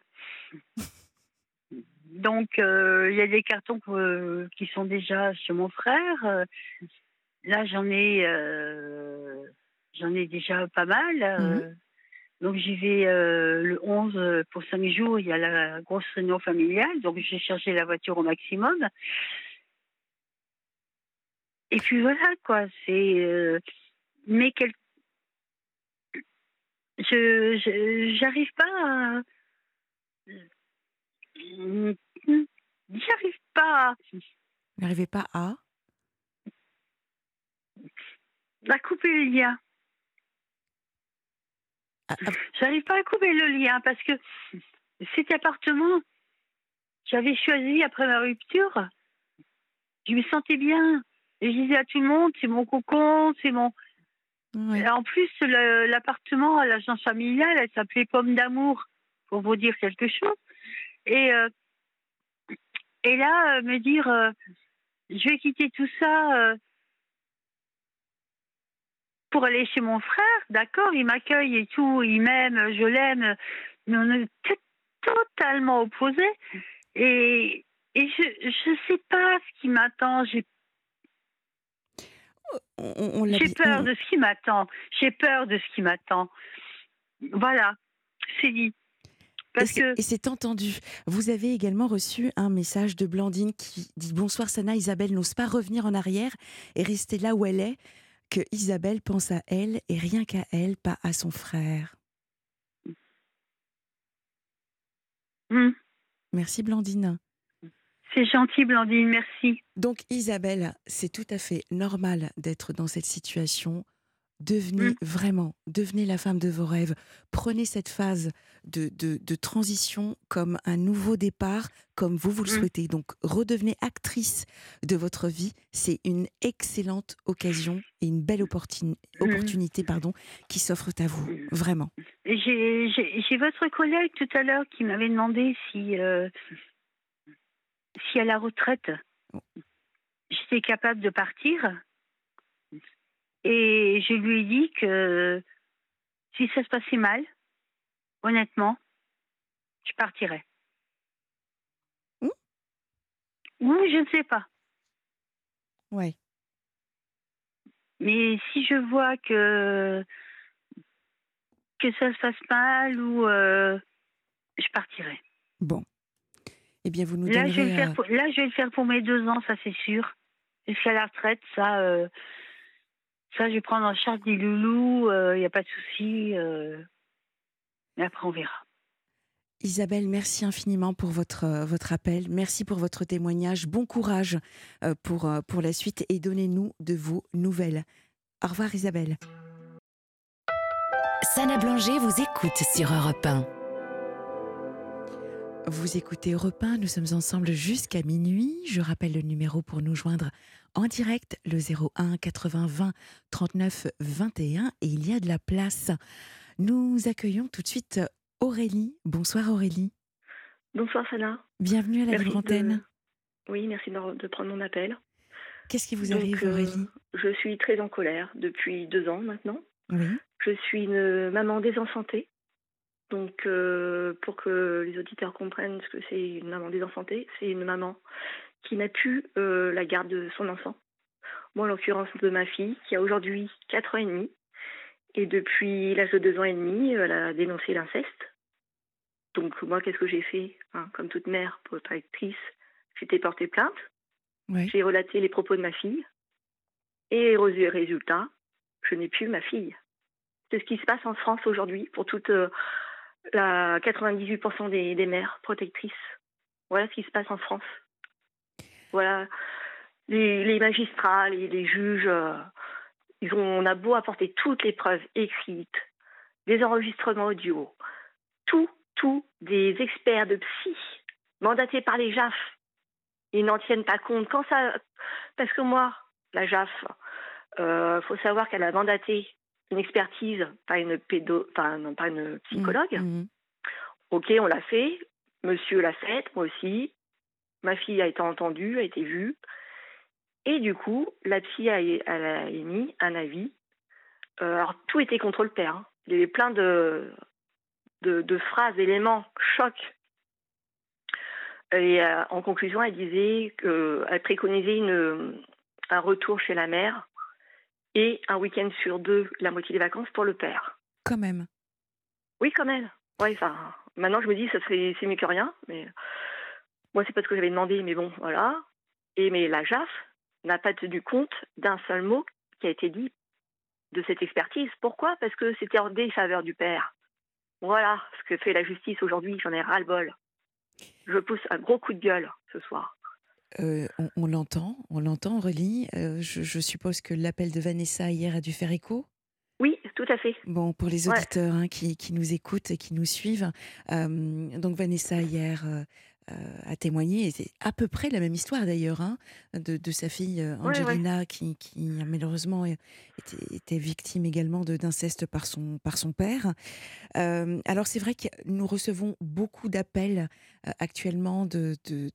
S3: Donc, euh, il y a des cartons que- qui sont déjà chez mon frère. Euh, Là, j'en ai, euh, j'en ai déjà pas mal. Euh, Donc, j'y vais euh, le 11 pour 5 jours. Il y a la grosse réunion familiale. Donc, j'ai chargé la voiture au maximum. Et puis voilà, quoi. C'est. euh, mais quel... Je j'arrive pas à. J'arrive pas
S2: Vous n'arrivez pas à?
S3: À couper le lien.
S2: À- à-
S3: J'arrive pas à couper le lien parce que cet appartement, j'avais choisi après ma rupture. Je me sentais bien. Et je disais à tout le monde, c'est mon cocon, c'est mon. En plus, l'appartement à l'agence familiale, elle s'appelait Pomme d'amour, pour vous dire quelque chose. Et, euh, et là, euh, me dire, euh, je vais quitter tout ça euh, pour aller chez mon frère, d'accord, il m'accueille et tout, il m'aime, je l'aime, mais on est totalement opposés. Et, et je ne sais pas ce qui m'attend, j'ai j'ai peur de ce qui m'attend. J'ai peur de ce qui m'attend. Voilà, c'est dit.
S2: Et
S3: Parce
S2: c'est-
S3: que
S2: et c'est entendu. Vous avez également reçu un message de Blandine qui dit Bonsoir Sana, Isabelle n'ose pas revenir en arrière et rester là où elle est, que Isabelle pense à elle et rien qu'à elle, pas à son frère.
S3: Hmm,
S2: Merci Blandine.
S3: c'est gentil, Blandine, merci.
S2: Donc Isabelle, c'est tout à fait normal d'être dans cette situation. Devenez
S3: Mm.
S2: vraiment, devenez la femme de vos rêves. Prenez cette phase de, de, de transition comme un nouveau départ, comme vous vous le
S3: Mm.
S2: souhaitez. Donc redevenez actrice de votre vie. C'est une excellente occasion et une belle opportuni-
S3: Mm.
S2: opportunité pardon, qui s'offre à vous. Vraiment.
S3: J'ai votre collègue tout à l'heure qui m'avait demandé si, euh, si à la retraite, j'étais capable de partir. Et je lui ai dit que si ça se passait mal, honnêtement, je partirais.
S2: Hmm
S3: Ou je ne sais pas.
S2: Ouais.
S3: Mais si je vois que que ça se passe mal ou euh, je partirai.
S2: Bon. Eh bien, vous nous
S3: Là je, vais le
S2: donnerez.
S3: faire
S2: euh,
S3: pour, là, je vais le faire pour mes deux ans, ça c'est sûr. Jusqu'à la retraite, ça, euh, Ça, je vais prendre en charge des loulous, il n'y a pas de souci. mais après, on verra.
S2: Isabelle, merci infiniment pour votre, votre appel. Merci pour votre témoignage. Bon courage pour, pour la suite et donnez-nous de vos nouvelles. Au revoir Isabelle.
S1: Sana Blanger vous écoute sur Europe 1.
S2: Vous écoutez Europe 1, nous sommes ensemble jusqu'à minuit. Je rappelle le numéro pour nous joindre en direct, le 01 80 20 39 21. Et il y a de la place. Nous accueillons tout de suite Aurélie. Bonsoir Aurélie.
S4: Bonsoir Sana.
S2: Bienvenue à la antenne.
S4: Oui, merci de prendre mon appel.
S2: Qu'est-ce qui vous arrive euh, Aurélie?
S4: Je suis très en colère depuis deux ans maintenant.
S2: Oui.
S4: Je suis une maman désenchantée. Donc, euh, pour que les auditeurs comprennent ce que c'est une maman désenchantée, c'est une maman qui n'a plus euh, la garde de son enfant. Moi, en l'occurrence de ma fille, qui a aujourd'hui 4 ans et demi. Et depuis l'âge de 2 ans et demi, elle a dénoncé l'inceste. Donc moi, qu'est-ce que j'ai fait hein, Comme toute mère protectrice, j'étais portée plainte. J'ai relaté les propos de ma fille. Et résultat, je n'ai plus ma fille. C'est ce qui se passe en France aujourd'hui pour toute euh, la 98% des, mères protectrices. Voilà ce qui se passe en France. Voilà. Les, magistrats, les, juges, euh, ils ont, on a beau apporter toutes les preuves écrites, des enregistrements audio, tout tous des experts de psy mandatés par les JAF. Ils n'en tiennent pas compte. Quand ça, parce que moi, la JAF, il euh, faut savoir qu'elle a mandaté une expertise, pas une pédo, enfin non, pas une psychologue. Mmh, mmh. Ok, on l'a fait. Monsieur l'a fait, moi aussi. Ma fille a été entendue, a été vue. Et du coup, la psy a, émis un avis. Euh, alors, tout était contre le père. Hein. Il y avait plein de de, phrases, d'éléments, choc. Et euh, en conclusion, elle disait qu'elle préconisait une, un retour chez la mère et un week-end sur deux, la moitié des vacances pour le père.
S2: Quand même.
S4: Oui, quand même. Ouais, enfin, maintenant je me dis, ça c'est mieux que rien. Mais moi, c'est pas ce que j'avais demandé, mais bon, voilà. Et mais la JAF n'a pas tenu compte d'un seul mot qui a été dit de cette expertise. Pourquoi? Parce que c'était en défaveur du père. Voilà ce que fait la justice aujourd'hui, j'en ai ras-le-bol. Je pousse un gros coup de gueule ce soir.
S2: Euh, on, l'entend, on l'entend, Aurélie. Euh, je, suppose que l'appel de Vanessa hier a dû faire écho?
S4: Oui, tout à fait.
S2: Bon, pour les auditeurs hein, qui, nous écoutent et qui nous suivent, euh, donc Vanessa hier a témoigné, c'est à peu près la même histoire d'ailleurs, hein, de, sa fille Angelina Qui, qui, malheureusement était, victime également d'inceste par son, par son père. alors c'est vrai que nous recevons beaucoup d'appels actuellement de, de,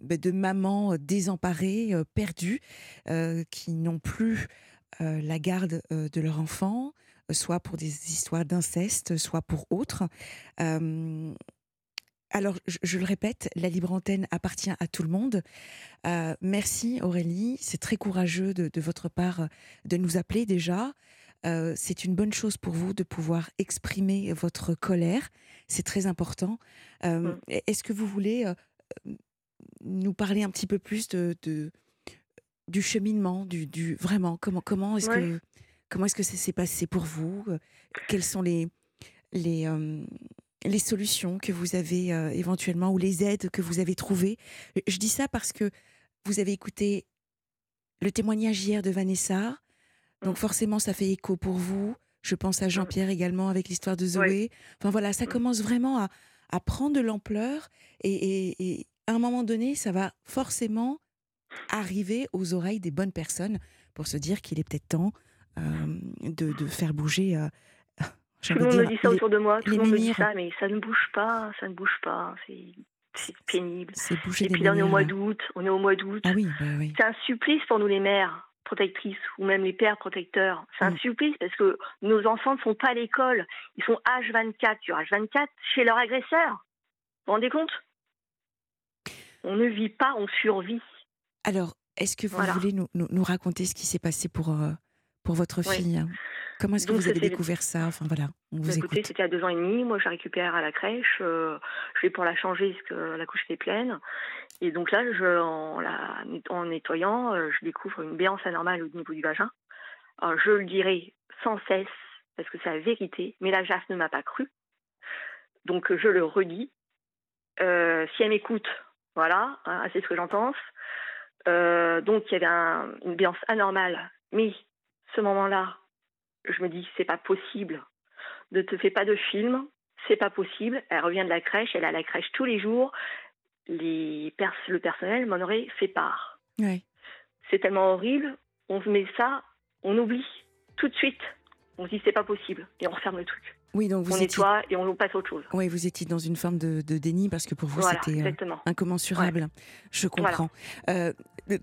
S2: bah, de, mamans désemparées, perdues, qui n'ont plus la garde de leur enfant soit pour des histoires d'inceste, soit pour autres. Alors, je, le répète, la libre antenne appartient à tout le monde. Euh, merci Aurélie, c'est très courageux de, votre part de nous appeler déjà. Euh, c'est une bonne chose pour vous de pouvoir exprimer votre colère. C'est très important. Euh, mmh. Est-ce que vous voulez nous parler un petit peu plus de, du cheminement, du, vraiment comment comment est-ce que comment est-ce que ça s'est passé pour vous? Quels sont les les les solutions que vous avez euh, éventuellement ou les aides que vous avez trouvées. Je dis ça parce que vous avez écouté le témoignage hier de Vanessa, donc mmh. forcément ça fait écho pour vous. Je pense à mmh. Jean-Pierre également avec l'histoire de Zoé. Enfin voilà, ça mmh. commence vraiment à, à prendre de l'ampleur et, à un moment donné, ça va forcément arriver aux oreilles des bonnes personnes pour se dire qu'il est peut-être temps euh, de, de, faire bouger euh,
S4: tout le monde me dit ça autour de moi, tout le monde me dit ça, mais ça ne bouge pas, ça ne bouge pas, c'est pénible. Et puis là, on est au mois d'août, on est au mois d'août.
S2: Ah oui, bah oui.
S4: C'est un supplice pour nous les mères protectrices ou même les pères protecteurs. C'est un mm. supplice parce que nos enfants ne sont pas à l'école, ils sont H24 sur H24 chez leur agresseur. Vous vous rendez compte? On ne vit pas, on survit.
S2: Alors, est-ce que vous voulez nous, nous, raconter ce qui s'est passé pour, euh, pour votre fille Comment est-ce que vous avez découvert ça? Enfin voilà, on vous
S4: bah, écoutez, c'était à deux ans et demi. Moi, je la récupère à la crèche. Euh, je vais pour la changer parce que la couche était pleine. Et donc là, je, en, la, en nettoyant, euh, je découvre une béance anormale au niveau du vagin. Alors, je le dirai sans cesse, parce que c'est la vérité, mais la JAF ne m'a pas cru. Donc, je le redis. Euh, si elle m'écoute, voilà, hein, c'est ce que j'en pense. Donc, il y avait un, une ambiance anormale. Mais ce moment-là, je me dis, c'est pas possible. Ne te fais pas de film, c'est pas possible. Elle revient de la crèche, elle est à la crèche tous les jours. Les pers le personnel m'en aurait fait part.
S2: Ouais.
S4: C'est tellement horrible, on met ça, on oublie tout de suite. On se dit c'est pas possible et on referme le truc.
S2: Oui, donc vous
S4: on
S2: étiez,
S4: nettoie et on passe à autre chose.
S2: oui, vous étiez dans une forme de, de déni parce que pour vous
S4: Voilà,
S2: c'était euh, incommensurable. Je comprends. Euh,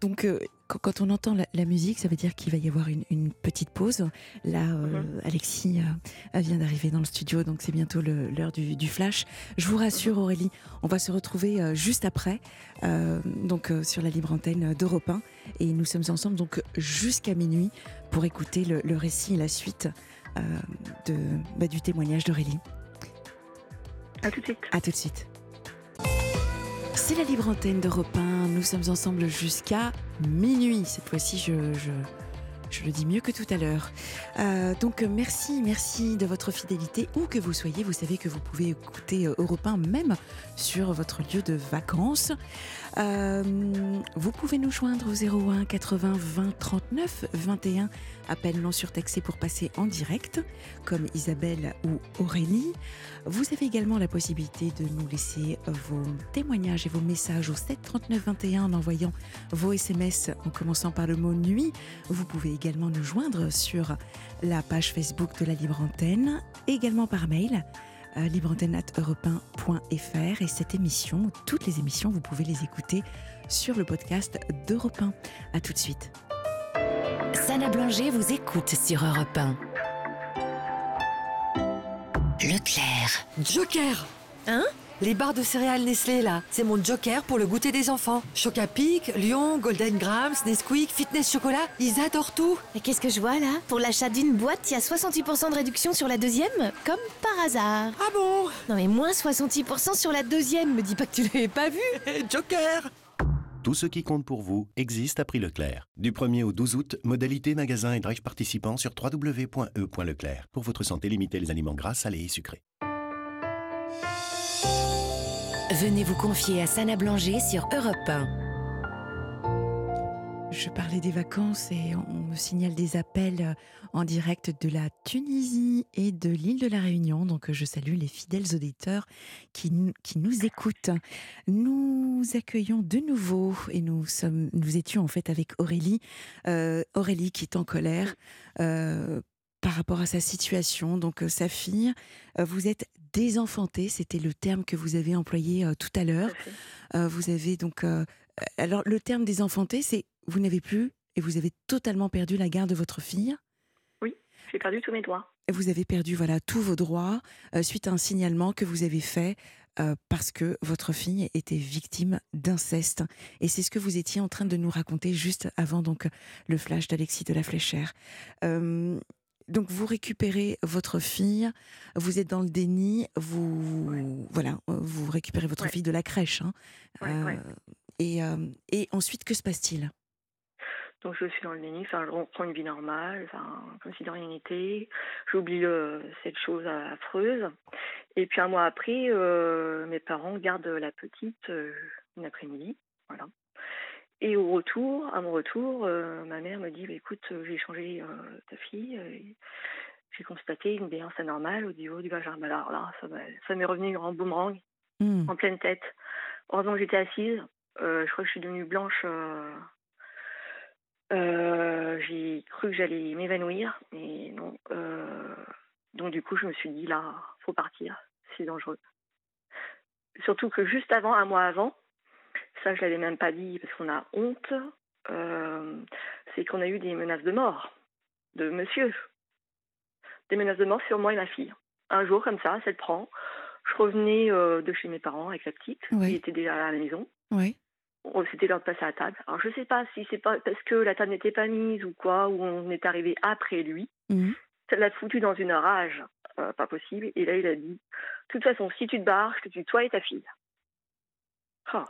S2: donc, euh, quand, quand on entend la, la musique, ça veut dire qu'il va y avoir une, une petite pause. Là,
S4: Mhm.
S2: Alexis vient d'arriver dans le studio, donc c'est bientôt l'heure du, du flash. Je vous rassure, Aurélie, on va se retrouver juste après, donc sur la libre antenne d'Europe 1, et nous sommes ensemble donc jusqu'à minuit pour écouter le, le récit et la suite de, bah, du témoignage d'Aurélie.
S4: À tout de suite.
S2: À tout de suite. C'est la libre antenne d'Europe 1. Nous sommes ensemble jusqu'à minuit. Cette fois-ci, je, je, je le dis mieux que tout à l'heure. Euh, donc, euh, merci, merci de votre fidélité. Où que vous soyez, vous savez que vous pouvez écouter euh, Europe 1 même sur votre lieu de vacances. Euh, vous pouvez nous joindre au 01 80 20 39 21. Appel non surtaxé pour passer en direct, comme Isabelle ou Aurélie. Vous avez également la possibilité de nous laisser vos témoignages et vos messages au 7 39 21 en envoyant vos SMS en commençant par le mot nuit. Vous pouvez également nous joindre sur la page Facebook de la Libre Antenne, également par mail euh, libreantenne@europe1.fr et cette émission, toutes les émissions, vous pouvez les écouter sur le podcast d'Europe 1. À tout de suite.
S1: Sana Blanger vous écoute sur Europe 1. Leclerc.
S5: Joker
S1: Hein?
S5: Les barres de céréales Nestlé, là, c'est mon joker pour le goûter des enfants. Chocapic, Lion, Golden Grams, Nesquik, Fitness Chocolat, ils adorent tout.
S6: Mais qu'est-ce que je vois là? Pour l'achat d'une boîte, il y a 68% de réduction sur la deuxième Comme par hasard.
S5: Ah bon?
S6: Non mais moins 68% sur la deuxième, me dis pas que tu l'avais pas vu
S5: Joker
S7: Tout ce qui compte pour vous existe à prix Leclerc. Du 1er au 12 août, modalité magasin et drive participants sur www.e.leclerc. Pour votre santé, limitez les aliments gras, salés et sucrés.
S1: Venez vous confier à Sana Blanger sur Europe 1.
S2: Je parlais des vacances et on me signale des appels euh, en direct de la Tunisie et de l'île de la Réunion. Donc euh, je salue les fidèles auditeurs qui, nous- écoutent. Nous accueillons de nouveau et nous sommes, étions en fait avec Aurélie. Euh, Aurélie qui est en colère. Par rapport à sa situation, donc euh, sa fille, euh, vous êtes désenfantée, c'était le terme que vous avez employé euh, tout à l'heure. Vous avez donc. alors, le terme désenfanté, c'est vous n'avez plus et vous avez totalement perdu la garde de votre fille.
S4: J'ai perdu tous mes doigts.
S2: Vous avez perdu voilà tous vos droits suite à un signalement que vous avez fait parce que votre fille était victime d'inceste. Et c'est ce que vous étiez en train de nous raconter juste avant donc le flash d'Alexis de la Fléchère. Euh, donc vous récupérez votre fille, vous êtes dans le déni, vous voilà, euh, vous récupérez votre
S4: Ouais.
S2: fille de la crèche. hein.
S4: Ouais,
S2: Euh. Et, euh, et ensuite, que se passe-t-il?
S4: Donc je suis dans le déni, enfin, je reprends une vie normale, enfin, comme si de rien n'était. J'oublie cette chose affreuse. Et puis un mois après, mes parents gardent la petite une après-midi. Voilà. Et au retour, à mon retour, euh, ma mère me dit bah, écoute, euh, j'ai échangé euh, ta fille. j'ai constaté une béance anormale au niveau du vagin. Bah, alors là, ça m'est revenu en boomerang,
S2: Hmm.
S4: en pleine tête. Heureusement que j'étais assise. Je crois que je suis devenue blanche. j'ai cru que j'allais m'évanouir, mais non. Donc du coup, je me suis dit là, faut partir, c'est dangereux. Surtout que juste avant, un mois avant, ça je l'avais même pas dit parce qu'on a honte, euh, c'est qu'on a eu des menaces de mort de monsieur, des menaces de mort sur moi et ma fille. Un jour comme ça, ça le prend. Je revenais euh, de chez mes parents avec la petite,
S2: Oui.
S4: qui était déjà à la maison
S2: Oui.
S4: c'était l'heure de passer à la table. Alors je sais pas si c'est pas parce que la table n'était pas mise ou quoi, ou on est arrivé après lui.
S2: Mhm.
S4: Ça l'a foutu dans une rage, euh, pas possible. Et là il a dit, de toute façon, si tu te barres, je te tue toi et ta fille. Ah.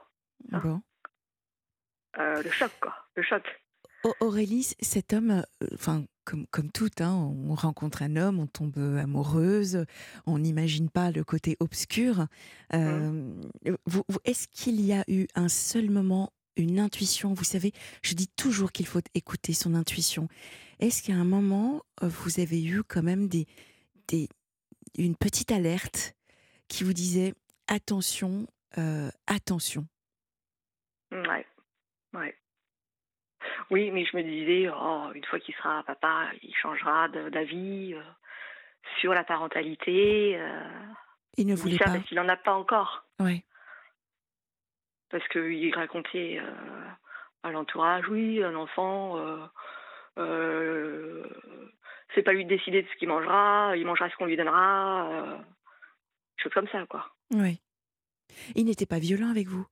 S2: Bon.
S4: euh, le choc quoi, le choc.
S2: Au- Aurélie, cet homme, euh, enfin, comme, comme toutes, hein, on rencontre un homme, on tombe amoureuse, on n'imagine pas le côté obscur. Euh, vous- vous- Est-ce qu'il y a eu un seul moment, une intuition? Vous savez, je dis toujours qu'il faut écouter son intuition. Est-ce qu'à un moment, vous avez eu quand même des, des, une petite alerte qui vous disait attention, euh, attention?
S4: Ouais. Ouais. Oui, mais je me disais, oh, une fois qu'il sera papa, il changera d'avis euh, sur la parentalité. euh,
S2: Il ne voulait
S4: ça
S2: pas.
S4: parce qu'il n'en a pas encore.
S2: Ouais.
S4: Parce qu'il racontait euh, à l'entourage, oui, un enfant, c'est pas lui de décider de ce qu'il mangera, il mangera ce qu'on lui donnera. Choses comme ça, quoi.
S2: Ouais. Il n'était pas violent avec vous?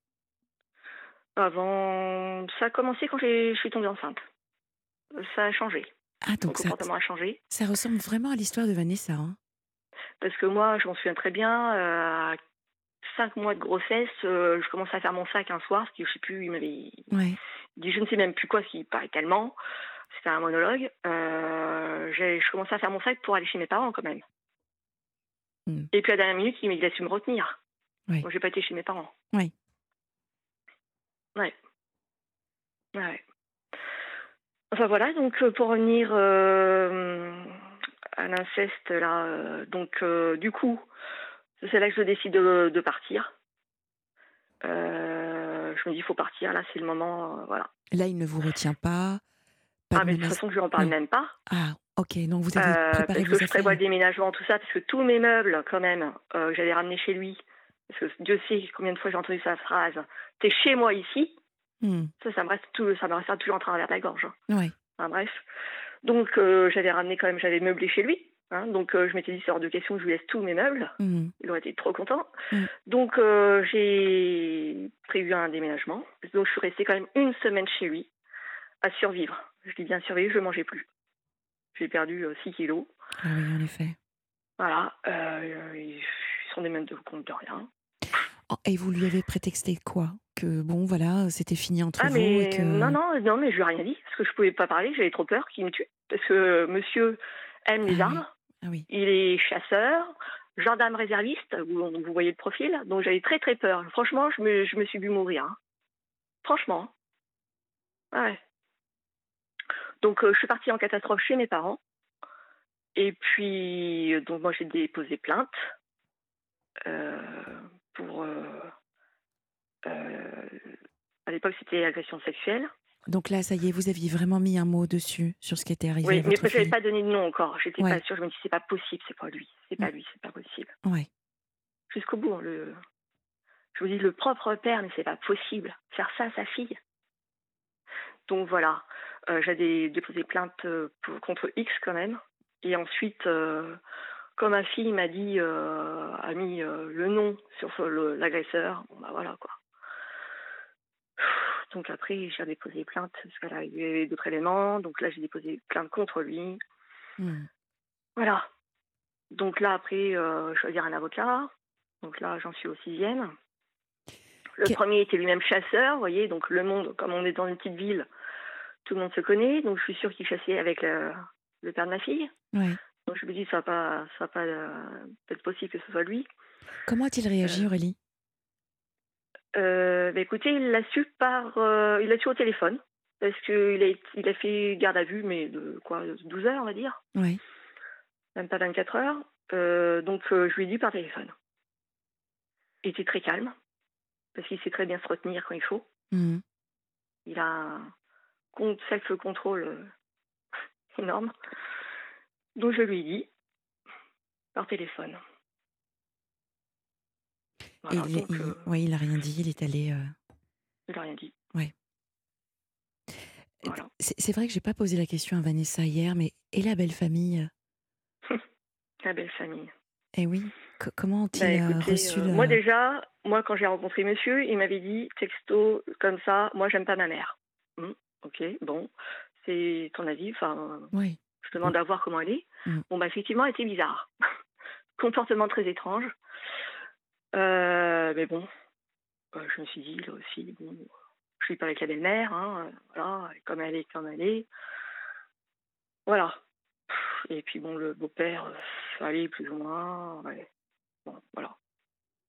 S4: Avant, ça a commencé quand je suis tombée enceinte. Ça a changé.
S2: Ah,
S4: Mon
S2: donc ça,
S4: comportement a changé.
S2: ça ressemble vraiment à l'histoire de Vanessa. Hein
S4: Parce que moi, je m'en souviens très bien, euh, à cinq mois de grossesse, euh, je commençais à faire mon sac un soir, parce que je sais plus, il m'avait
S2: ouais.
S4: dit je ne sais même plus quoi, s'il paraît tellement. C'était un monologue. Euh, je commençais à faire mon sac pour aller chez mes parents quand même.
S2: Hmm.
S4: Et puis à la dernière minute, il m'a a su me retenir.
S2: Oui.
S4: Moi, j'ai pas été chez mes parents.
S2: Oui.
S4: Ouais. Ouais. Enfin voilà, donc euh, pour revenir euh, à l'inceste là, euh, donc euh, du coup, c'est là que je décide de, de partir. Je me dis il faut partir, là c'est le moment, voilà.
S2: Là, il ne vous retient pas. pas
S4: Ah
S2: de
S4: mais de toute façon je lui en parle
S2: Non.
S4: même pas.
S2: Ah, ok. Donc vous avez préparé
S4: parce
S2: vos
S4: que je prévois le déménagement, tout ça, parce que tous mes meubles, quand même, euh, j'allais ramener chez lui. Parce que Dieu sait combien de fois j'ai entendu sa phrase. T'es chez moi ici.
S2: Hmm,
S4: Ça, ça me reste tout, ça me reste toujours en travers de la gorge.
S2: Ouais.
S4: Enfin, bref. Donc euh, j'avais ramené quand même, j'avais meublé chez lui. hein. donc euh, je m'étais dit, c'est hors de question que je lui laisse tous mes meubles.
S2: hmm,
S4: Il aurait été trop content.
S2: Mm.
S4: Donc euh, j'ai prévu un déménagement. Donc je suis restée quand même une semaine chez lui à survivre. Je dis bien survivre, je ne mangeais plus. J'ai perdu 6 kilos.
S2: Ah oui, en effet.
S4: Voilà. Euh, des mêmes de compte de rien.
S2: Oh, et vous lui avez prétexté quoi? Que bon, voilà, c'était fini entre
S4: Ah
S2: vous
S4: mais
S2: et que.
S4: non non non mais je lui ai rien dit parce que je pouvais pas parler, j'avais trop peur qu'il me tue parce que monsieur aime les
S2: Ah oui.
S4: armes,
S2: Ah oui.
S4: il est chasseur, gendarme réserviste, vous, vous voyez le profil, donc j'avais très très peur. Franchement, je me, je me suis vu mourir. hein. Franchement. Ah Ouais. Donc euh, je suis partie en catastrophe chez mes parents. Et puis euh, donc moi j'ai déposé plainte pour euh, euh, à l'époque c'était agression sexuelle.
S2: Donc là, ça y est, vous aviez vraiment mis un mot dessus sur ce qui était arrivé
S4: Oui,
S2: à
S4: mais
S2: votre
S4: je n'avais pas donné de nom encore. J'étais
S2: Ouais.
S4: pas sûre. Je me dis c'est pas possible, c'est pas lui, c'est pas
S2: Mm.
S4: lui, c'est pas possible.
S2: Ouais.
S4: Jusqu'au bout, hein, le. Je vous dis le propre père, mais c'est pas possible faire ça à sa fille. Donc voilà, euh, j'avais déposé plainte euh, pour- contre X quand même. Et ensuite, euh, comme ma fille m'a dit, euh, a mis euh, le nom sur l'agresseur, bon bah voilà quoi. Donc après, j'ai déposé plainte parce qu'il y avait d'autres éléments. Donc là, j'ai déposé plainte contre lui.
S2: Hmm.
S4: Voilà. Donc là, après, euh, choisir un avocat. Donc là, j'en suis au sixième. Le
S2: Que-
S4: premier était lui-même chasseur, vous voyez. Donc le monde, comme on est dans une petite ville, tout le monde se connaît. Donc je suis sûre qu'il chassait avec le, le père de ma fille.
S2: Ouais.
S4: Donc je me dis, ça va pas, ça va pas euh, être possible que ce soit lui.
S2: Comment a-t-il réagi, Aurélie?
S4: Euh, bah, écoutez, il l'a su par, euh, il l'a su au téléphone. Parce qu'il a, il a fait garde à vue, mais de quoi, 12 heures, on va dire.
S2: Ouais.
S4: même pas 24 heures. Euh, donc euh, je lui ai dit par téléphone. Il était très calme, parce qu'il sait très bien se retenir quand il faut.
S2: Hmm.
S4: Il a un con- self-control euh, énorme. Donc je lui ai dit par téléphone. Voilà,
S2: il,
S4: donc,
S2: il-
S4: euh,
S2: ouais, il a rien dit, il est allé. euh,
S4: il n'a rien dit. Voilà.
S2: C'est vrai que j'ai pas posé la question à Vanessa hier, mais et la belle famille
S4: La belle famille.
S2: Eh oui. Co- comment ont-ils
S4: Bah,
S2: euh, reçu
S4: euh,
S2: le...
S4: Moi déjà, moi quand j'ai rencontré monsieur, il m'avait dit texto comme ça, moi j'aime pas ma mère. Hmm, ok, bon, c'est ton avis, enfin
S2: Oui.
S4: Je demande à voir comment elle est.
S2: Mm.
S4: Bon, bah, effectivement, elle était bizarre. Comportement très étrange. Euh, mais bon, euh, je me suis dit, là aussi, bon, je suis pas avec la belle-mère, hein, euh, voilà, comme elle est, comme elle est. Voilà. Et puis bon, le beau-père, ça allait plus ou moins. ouais. Bon, voilà.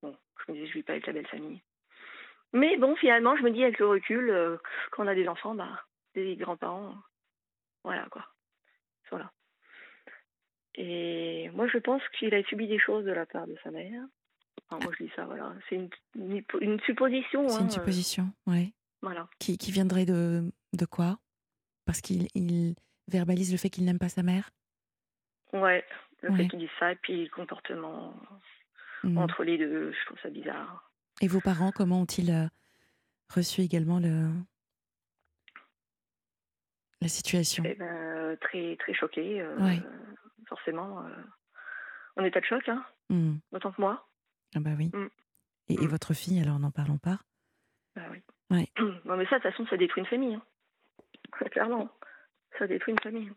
S4: Bon, je me disais, je vis pas avec la belle famille. Mais bon, finalement, je me dis avec le recul, euh, quand on a des enfants, bah, des grands-parents, voilà quoi. Voilà. Et moi, je pense qu'il a subi des choses de la part de sa mère. Enfin, moi, je dis ça, voilà. C'est une, une, une supposition.
S2: C'est
S4: hein,
S2: une
S4: euh,
S2: supposition, ouais.
S4: Voilà.
S2: Qui, qui viendrait de, de quoi? Parce qu'il il verbalise le fait qu'il n'aime pas sa mère?
S4: Ouais, le
S2: Ouais.
S4: fait qu'il dise ça, et puis le comportement
S2: Mhm.
S4: entre les deux, je trouve ça bizarre.
S2: Et vos parents, comment ont-ils euh, reçu également le... la situation
S4: Eh ben, euh, très, très choqué, euh,
S2: Ouais.
S4: forcément. euh, en état de choc, hein,
S2: Mhm.
S4: autant que moi.
S2: Ah bah oui.
S4: Mm.
S2: Et, et
S4: Mm.
S2: votre fille, alors n'en parlons pas
S4: Bah oui.
S2: Ouais.
S4: Non, mais ça, de toute façon, ça détruit une famille. hein. Très Clairement. Ça détruit une famille.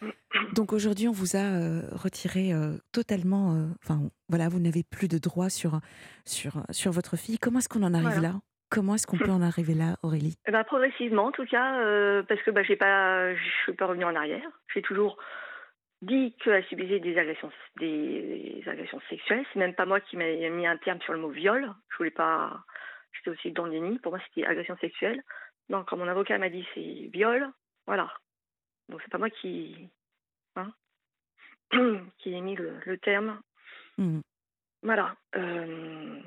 S2: Donc aujourd'hui, on vous a euh, retiré euh, totalement. euh, Enfin, voilà, vous n'avez plus de droit sur, sur, sur votre fille. Comment est-ce qu'on en arrive
S4: Voilà.
S2: là? Comment est-ce qu'on peut en arriver là, Aurélie?
S4: Eh ben, progressivement, en tout cas, euh, parce que bah, je suis pas revenue en arrière. J'ai toujours dit qu'elle subissait des agressions, des, agressions sexuelles. C'est même pas moi qui m'a mis un terme sur le mot viol. Je voulais pas. J'étais aussi dans le déni. Pour moi, c'était agression sexuelle. Donc, quand mon avocat m'a dit c'est viol, voilà. Donc, c'est pas moi qui, hein, qui ai mis le, le terme.
S2: Mhm.
S4: Voilà. Euh,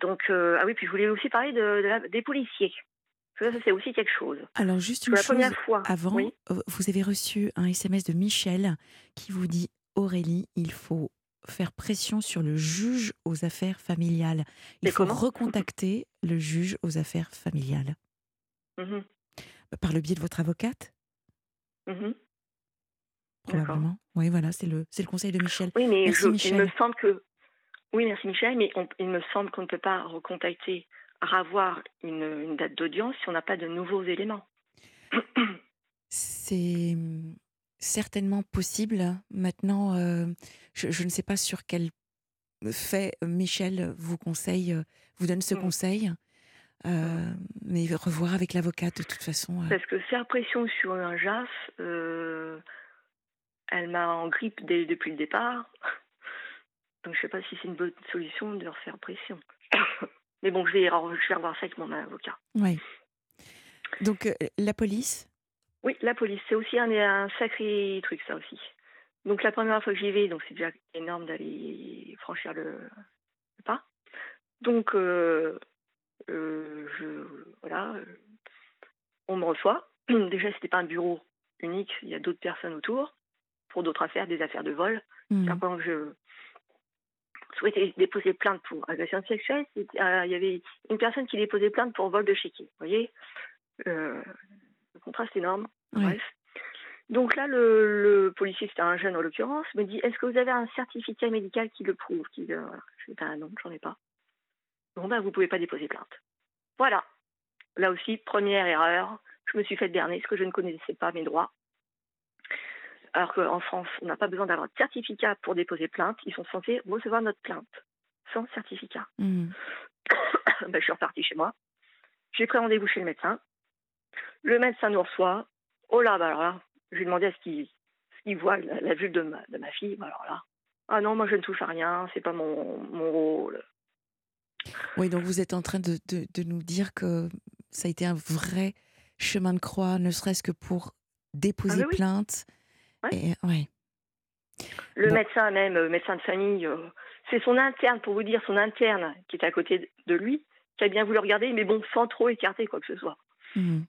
S4: donc, euh, ah oui, puis je voulais aussi parler de, de la- des policiers. Ça, c'est aussi quelque chose.
S2: Alors juste une
S4: la
S2: chose
S4: première fois.
S2: avant,
S4: Oui.
S2: euh, vous avez reçu un SMS de Michel qui vous dit Aurélie, il faut faire pression sur le juge aux affaires familiales. Il
S4: Mais
S2: faut recontacter le juge aux affaires familiales.
S4: Mhm,
S2: Par le biais de votre avocate,
S4: mhm.
S2: probablement. Oui, voilà, c'est le, c'est le conseil de Michel.
S4: Oui, mais
S2: Merci,
S4: je-
S2: Michel.
S4: il me semble que. Oui, merci Michel, mais on- il me semble qu'on ne peut pas recontacter, avoir une, une date d'audience si on n'a pas de nouveaux éléments.
S2: C'est certainement possible. Maintenant, euh, je, je ne sais pas sur quel fait Michel vous conseille, euh, vous donne ce
S4: Mm.
S2: conseil, euh, mais revoir avec l'avocate de toute façon. euh.
S4: Parce que faire pression sur un JAF, elle m'a en grippe dès- depuis le départ. Donc je ne sais pas si c'est une bonne solution de refaire pression. Mais bon, je vais, je vais revoir ça avec mon avocat.
S2: Ouais. Donc euh, la police,
S4: Oui, la police, c'est aussi un, un sacré truc, ça aussi. Donc la première fois que j'y vais, donc c'est déjà énorme d'aller franchir le, le pas. Donc euh, euh, je voilà, on me reçoit. Déjà, c'était pas un bureau unique, il y a d'autres personnes autour pour d'autres affaires, des affaires de vol.
S2: hmm,
S4: Quand je souhaitais déposer plainte pour agression sexuelle, euh, il y avait une personne qui déposait plainte pour vol de chéquier. Vous voyez? Euh, Le contraste énorme. Bref. Donc là, le, le policier, c'était un jeune en l'occurrence, me dit Est-ce que vous avez un certificat médical qui le prouve? Qui, le-. Je dis Ben non, j'en ai pas. Bon, ben vous pouvez pas déposer plainte. Voilà. Là aussi, première erreur. Je me suis fait berner parce que je ne connaissais pas mes droits. Alors qu'en France, on n'a pas besoin d'avoir de certificat pour déposer plainte. Ils sont censés recevoir notre plainte sans certificat.
S2: hmm.
S4: Ben, je suis repartie chez moi. J'ai pris rendez-vous chez le médecin. Le médecin nous reçoit. Oh là, bah alors là, je lui ai demandé à ce qu'il qu'il voit la, la vue de ma, de ma fille. Bah alors là, ah non, moi je ne touche à rien, c'est pas mon, mon rôle.
S2: Oui, donc vous êtes en train de, de- de nous dire que ça a été un vrai chemin de croix, ne serait-ce que pour déposer
S4: Ah, oui.
S2: plainte.
S4: Ouais.
S2: Et, ouais.
S4: Le
S2: Bon.
S4: médecin même, euh, médecin de famille, euh, c'est son interne, pour vous dire, son interne qui était à côté de lui, qui a bien voulu regarder, mais bon, sans trop écarter quoi que ce soit.
S2: Hmm.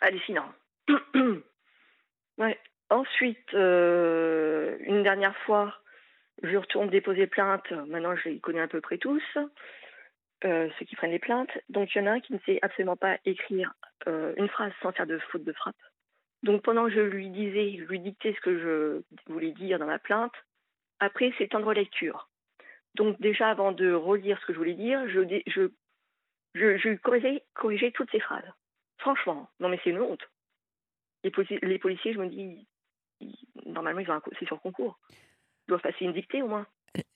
S4: hallucinant. ouais. Ensuite, euh, une dernière fois, je retourne déposer plainte. Maintenant, je les connais à peu près tous, euh, ceux qui prennent les plaintes. Donc, il y en a un qui ne sait absolument pas écrire euh, une phrase sans faire de faute de frappe. Donc, pendant que je lui disais, je lui dictais ce que je voulais dire dans ma plainte, après, c'est temps de relecture. Donc, déjà, avant de relire ce que je voulais dire, je, je, je, je corrigeais, corrigeais toutes ces phrases. Franchement, non mais c'est une honte. Les, polici- les policiers, je me dis, ils- normalement, ils ont c'est sur concours. Ils doivent passer une dictée au moins.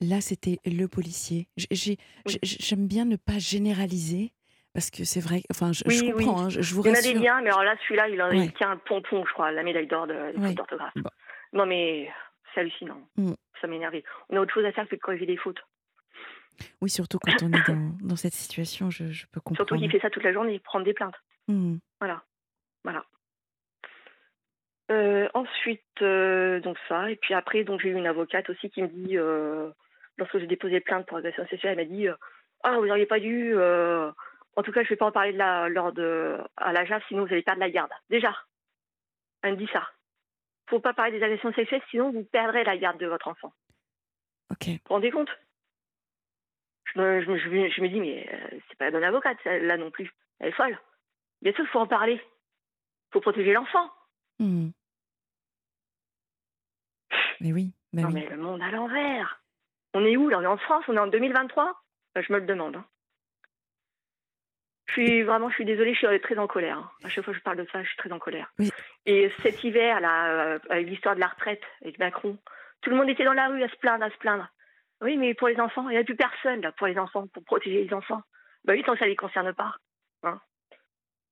S2: Là, c'était le policier.
S4: Oui.
S2: J'aime bien ne pas généraliser Parce que c'est vrai, enfin, je,
S4: Oui,
S2: je
S4: oui.
S2: comprends, hein, je, je vous
S4: Il y en a
S2: rassure.
S4: des biens, mais alors là, celui-là, il, il tient un pompon, je crois, la médaille d'or
S2: Ouais.
S4: d'orthographe.
S2: Bon.
S4: Non, mais c'est hallucinant.
S2: Mm.
S4: Ça m'énerve. On a autre chose à faire que de corriger des fautes.
S2: Oui, surtout quand on est dans, dans cette situation, je, je peux comprendre.
S4: Surtout qu'il fait ça toute la journée, prendre des plaintes.
S2: Mhm.
S4: Voilà. Voilà. Euh, ensuite, euh, donc ça. Et puis après, donc j'ai eu une avocate aussi qui me dit, euh, lorsque j'ai déposé plainte pour agression sexuelle, elle m'a dit, ah vous n'auriez pas dû. En tout cas, je vais pas en parler de la, lors de à la JAF, sinon vous allez perdre la garde. Déjà, elle me dit ça. Faut pas parler des agressions sexuelles, sinon vous perdrez la garde de votre enfant.
S2: Ok.
S4: Vous vous rendez compte? Je me, je, me, je me- je me dis, mais euh, c'est pas la bonne avocate, là non plus. Elle est folle. Bien sûr, il faut en parler. faut protéger l'enfant.
S2: Mhm. Mais oui, bah
S4: non,
S2: oui.
S4: mais le monde à l'envers. On est où là? On est en France On est en 2023 Euh, Je me le demande. hein. Je suis vraiment, je suis désolée, je suis très en colère. À chaque fois que je parle de ça, je suis très en colère.
S2: Oui.
S4: Et cet hiver, là, euh, avec l'histoire de la retraite, avec Macron, tout le monde était dans la rue à se plaindre, à se plaindre. Oui, mais pour les enfants, il n'y a plus personne là pour les enfants, pour protéger les enfants. Bah oui, tant que ça ne les concerne pas. hein.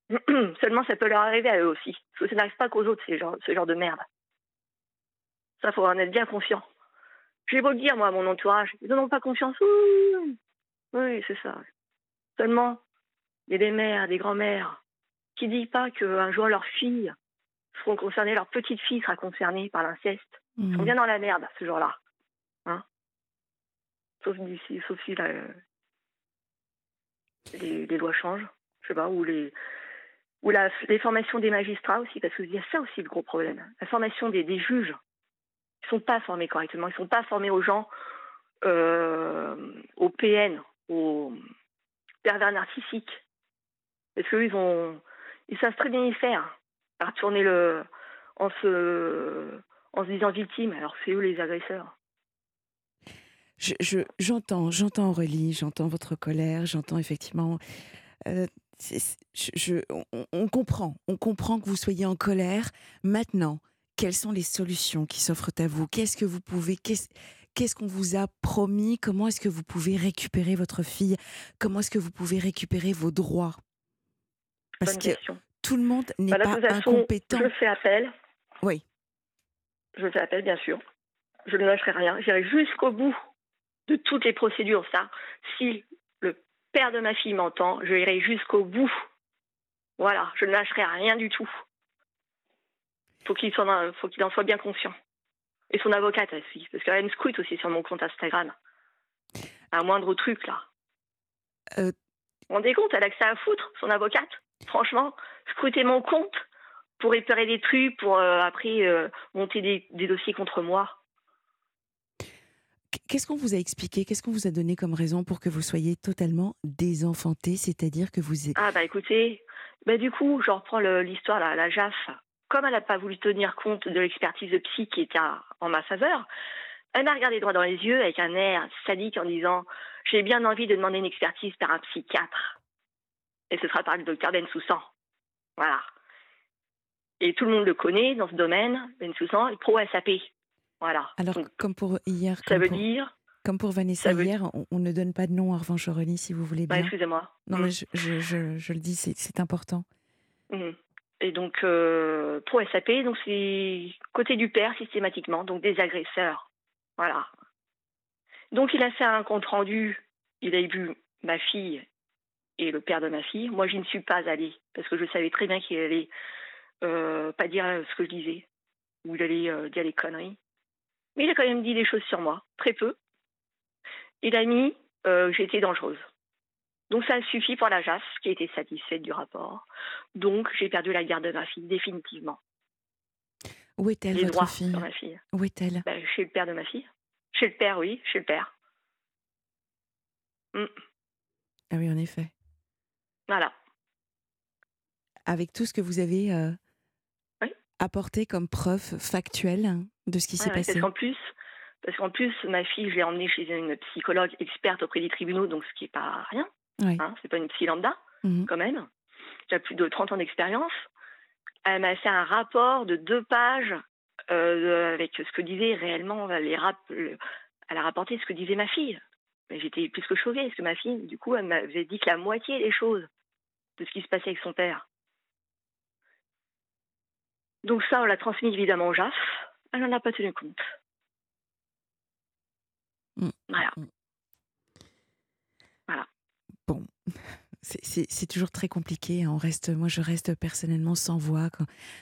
S4: Seulement, ça peut leur arriver à eux aussi. Parce que ça n'arrive pas qu'aux autres, ces genres- ce genre de merde. Ça, faut en être bien conscient. Je vais vous le dire, moi, à mon entourage. Ils n'en ont pas confiance. Oui c'est ça. Seulement, il y a des mères, des grands-mères qui ne disent pas qu'un jour leurs filles seront concernées, leur petite fille sera concernée par l'inceste. Ils sont
S2: Mhm.
S4: bien dans la merde, ce jour-là. Hein sauf d'ici, sauf si les, les lois changent. Je sais pas, ou les ou la, les formations des magistrats aussi, parce qu'il y a ça aussi le gros problème. La formation des, des juges. Ils sont pas formés correctement. Ils sont pas formés aux gens, euh, aux PN, aux pervers narcissiques. Parce qu'eux, ils ont, ils savent très bien y faire. À retourner en se, disant victime, alors c'est eux les agresseurs.
S2: Je- je- J'entends, j'entends Aurélie, j'entends votre colère, j'entends effectivement. euh, on, comprend, on comprend que vous soyez en colère. Maintenant, quelles sont les solutions qui s'offrent à vous? Qu'est-ce que vous pouvez qu'est-ce qu'on vous a promis? Comment est-ce que vous pouvez récupérer votre fille? Comment est-ce que vous pouvez récupérer vos droits? Parce
S4: Bonne
S2: que
S4: question.
S2: tout le monde n'est
S4: Bah, de
S2: pas
S4: toute façon,
S2: incompétent.
S4: Je fais appel.
S2: Oui.
S4: Je fais appel, bien sûr. Je ne lâcherai rien. J'irai jusqu'au bout de toutes les procédures. Ça, si le père de ma fille m'entend, je irai jusqu'au bout. Voilà, je ne lâcherai rien du tout. Faut qu'il soit, faut qu'il en soit bien conscient. Et son avocate aussi, parce qu'elle me scrute aussi sur mon compte Instagram. Un moindre truc là.
S2: Euh.
S4: Vous vous rendez compte, elle a que ça à foutre, son avocate? Franchement, scruter mon compte pour réparer des trucs, pour euh, après euh, monter des, des dossiers contre moi.
S2: Qu'est-ce qu'on vous a expliqué? Qu'est-ce qu'on vous a donné comme raison pour que vous soyez totalement désenfanté C'est-à-dire que vous êtes.
S4: Ah bah écoutez, bah du coup, je reprends l'histoire, la, la JAF. Comme elle n'a pas voulu tenir compte de l'expertise de psy qui était à- en ma faveur, elle m'a regardé droit dans les yeux avec un air sadique en disant « J'ai bien envie de demander une expertise par un psychiatre. Et ce sera par le docteur Bensoussan. » Voilà. Et tout le monde le connaît dans ce domaine, Bensoussan, est pro SAP. Voilà.
S2: Alors,
S4: Donc,
S2: comme pour hier,
S4: ça
S2: comme
S4: veut
S2: pour,
S4: dire...
S2: comme pour Vanessa
S4: veut-
S2: hier, on, on ne donne pas de nom en revanche, Aurélie, si vous voulez
S4: Bah,
S2: bien.
S4: excusez-moi.
S2: non,
S4: Mm.
S2: mais je, je, je, je le dis, c'est important.
S4: Mhm. Et donc, euh, pro SAP, donc c'est côté du père systématiquement, donc des agresseurs. Voilà. Donc, il a fait un compte rendu. Il a vu ma fille et le père de ma fille. Moi, je ne suis pas allée parce que je savais très bien qu'il allait euh, pas dire ce que je disais ou il allait euh, dire des conneries. Mais il a quand même dit des choses sur moi, très peu. Il a mis euh, j'étais dangereuse. Donc ça a suffi pour la JAF, qui était satisfaite du rapport. Donc j'ai perdu la garde de ma fille, définitivement.
S2: Où est-elle,
S4: Les
S2: votre
S4: droits
S2: fille
S4: ma fille.
S2: Où est-elle?
S4: Ben, chez le père de ma fille. Chez le père, oui, chez le père. Mm.
S2: Ah oui, en effet.
S4: Voilà.
S2: Avec tout ce que vous avez euh,
S4: Oui.
S2: apporté comme preuve factuelle de ce qui s'est
S4: Ouais,
S2: passé.
S4: parce qu'en plus, parce qu'en plus, ma fille, je l'ai emmenée chez une psychologue experte auprès des tribunaux, donc ce qui n'est pas rien.
S2: Oui.
S4: Hein, c'est pas une psy lambda,
S2: Mhm.
S4: quand même. A plus de 30 ans d'expérience. Elle m'a fait un rapport de deux pages euh, avec ce que disait réellement les rap le- Elle a rapporté ce que disait ma fille. Mais j'étais plus que choquée, parce que ma fille, du coup, elle m'avait dit que la moitié des choses de ce qui se passait avec son père. Donc ça, on l'a transmis évidemment au JAF. Elle n'en a pas tenu compte.
S2: Mm.
S4: Voilà.
S2: Bon, c'est- c'est c'est toujours très compliqué. hein. On reste, moi, je reste personnellement sans voix,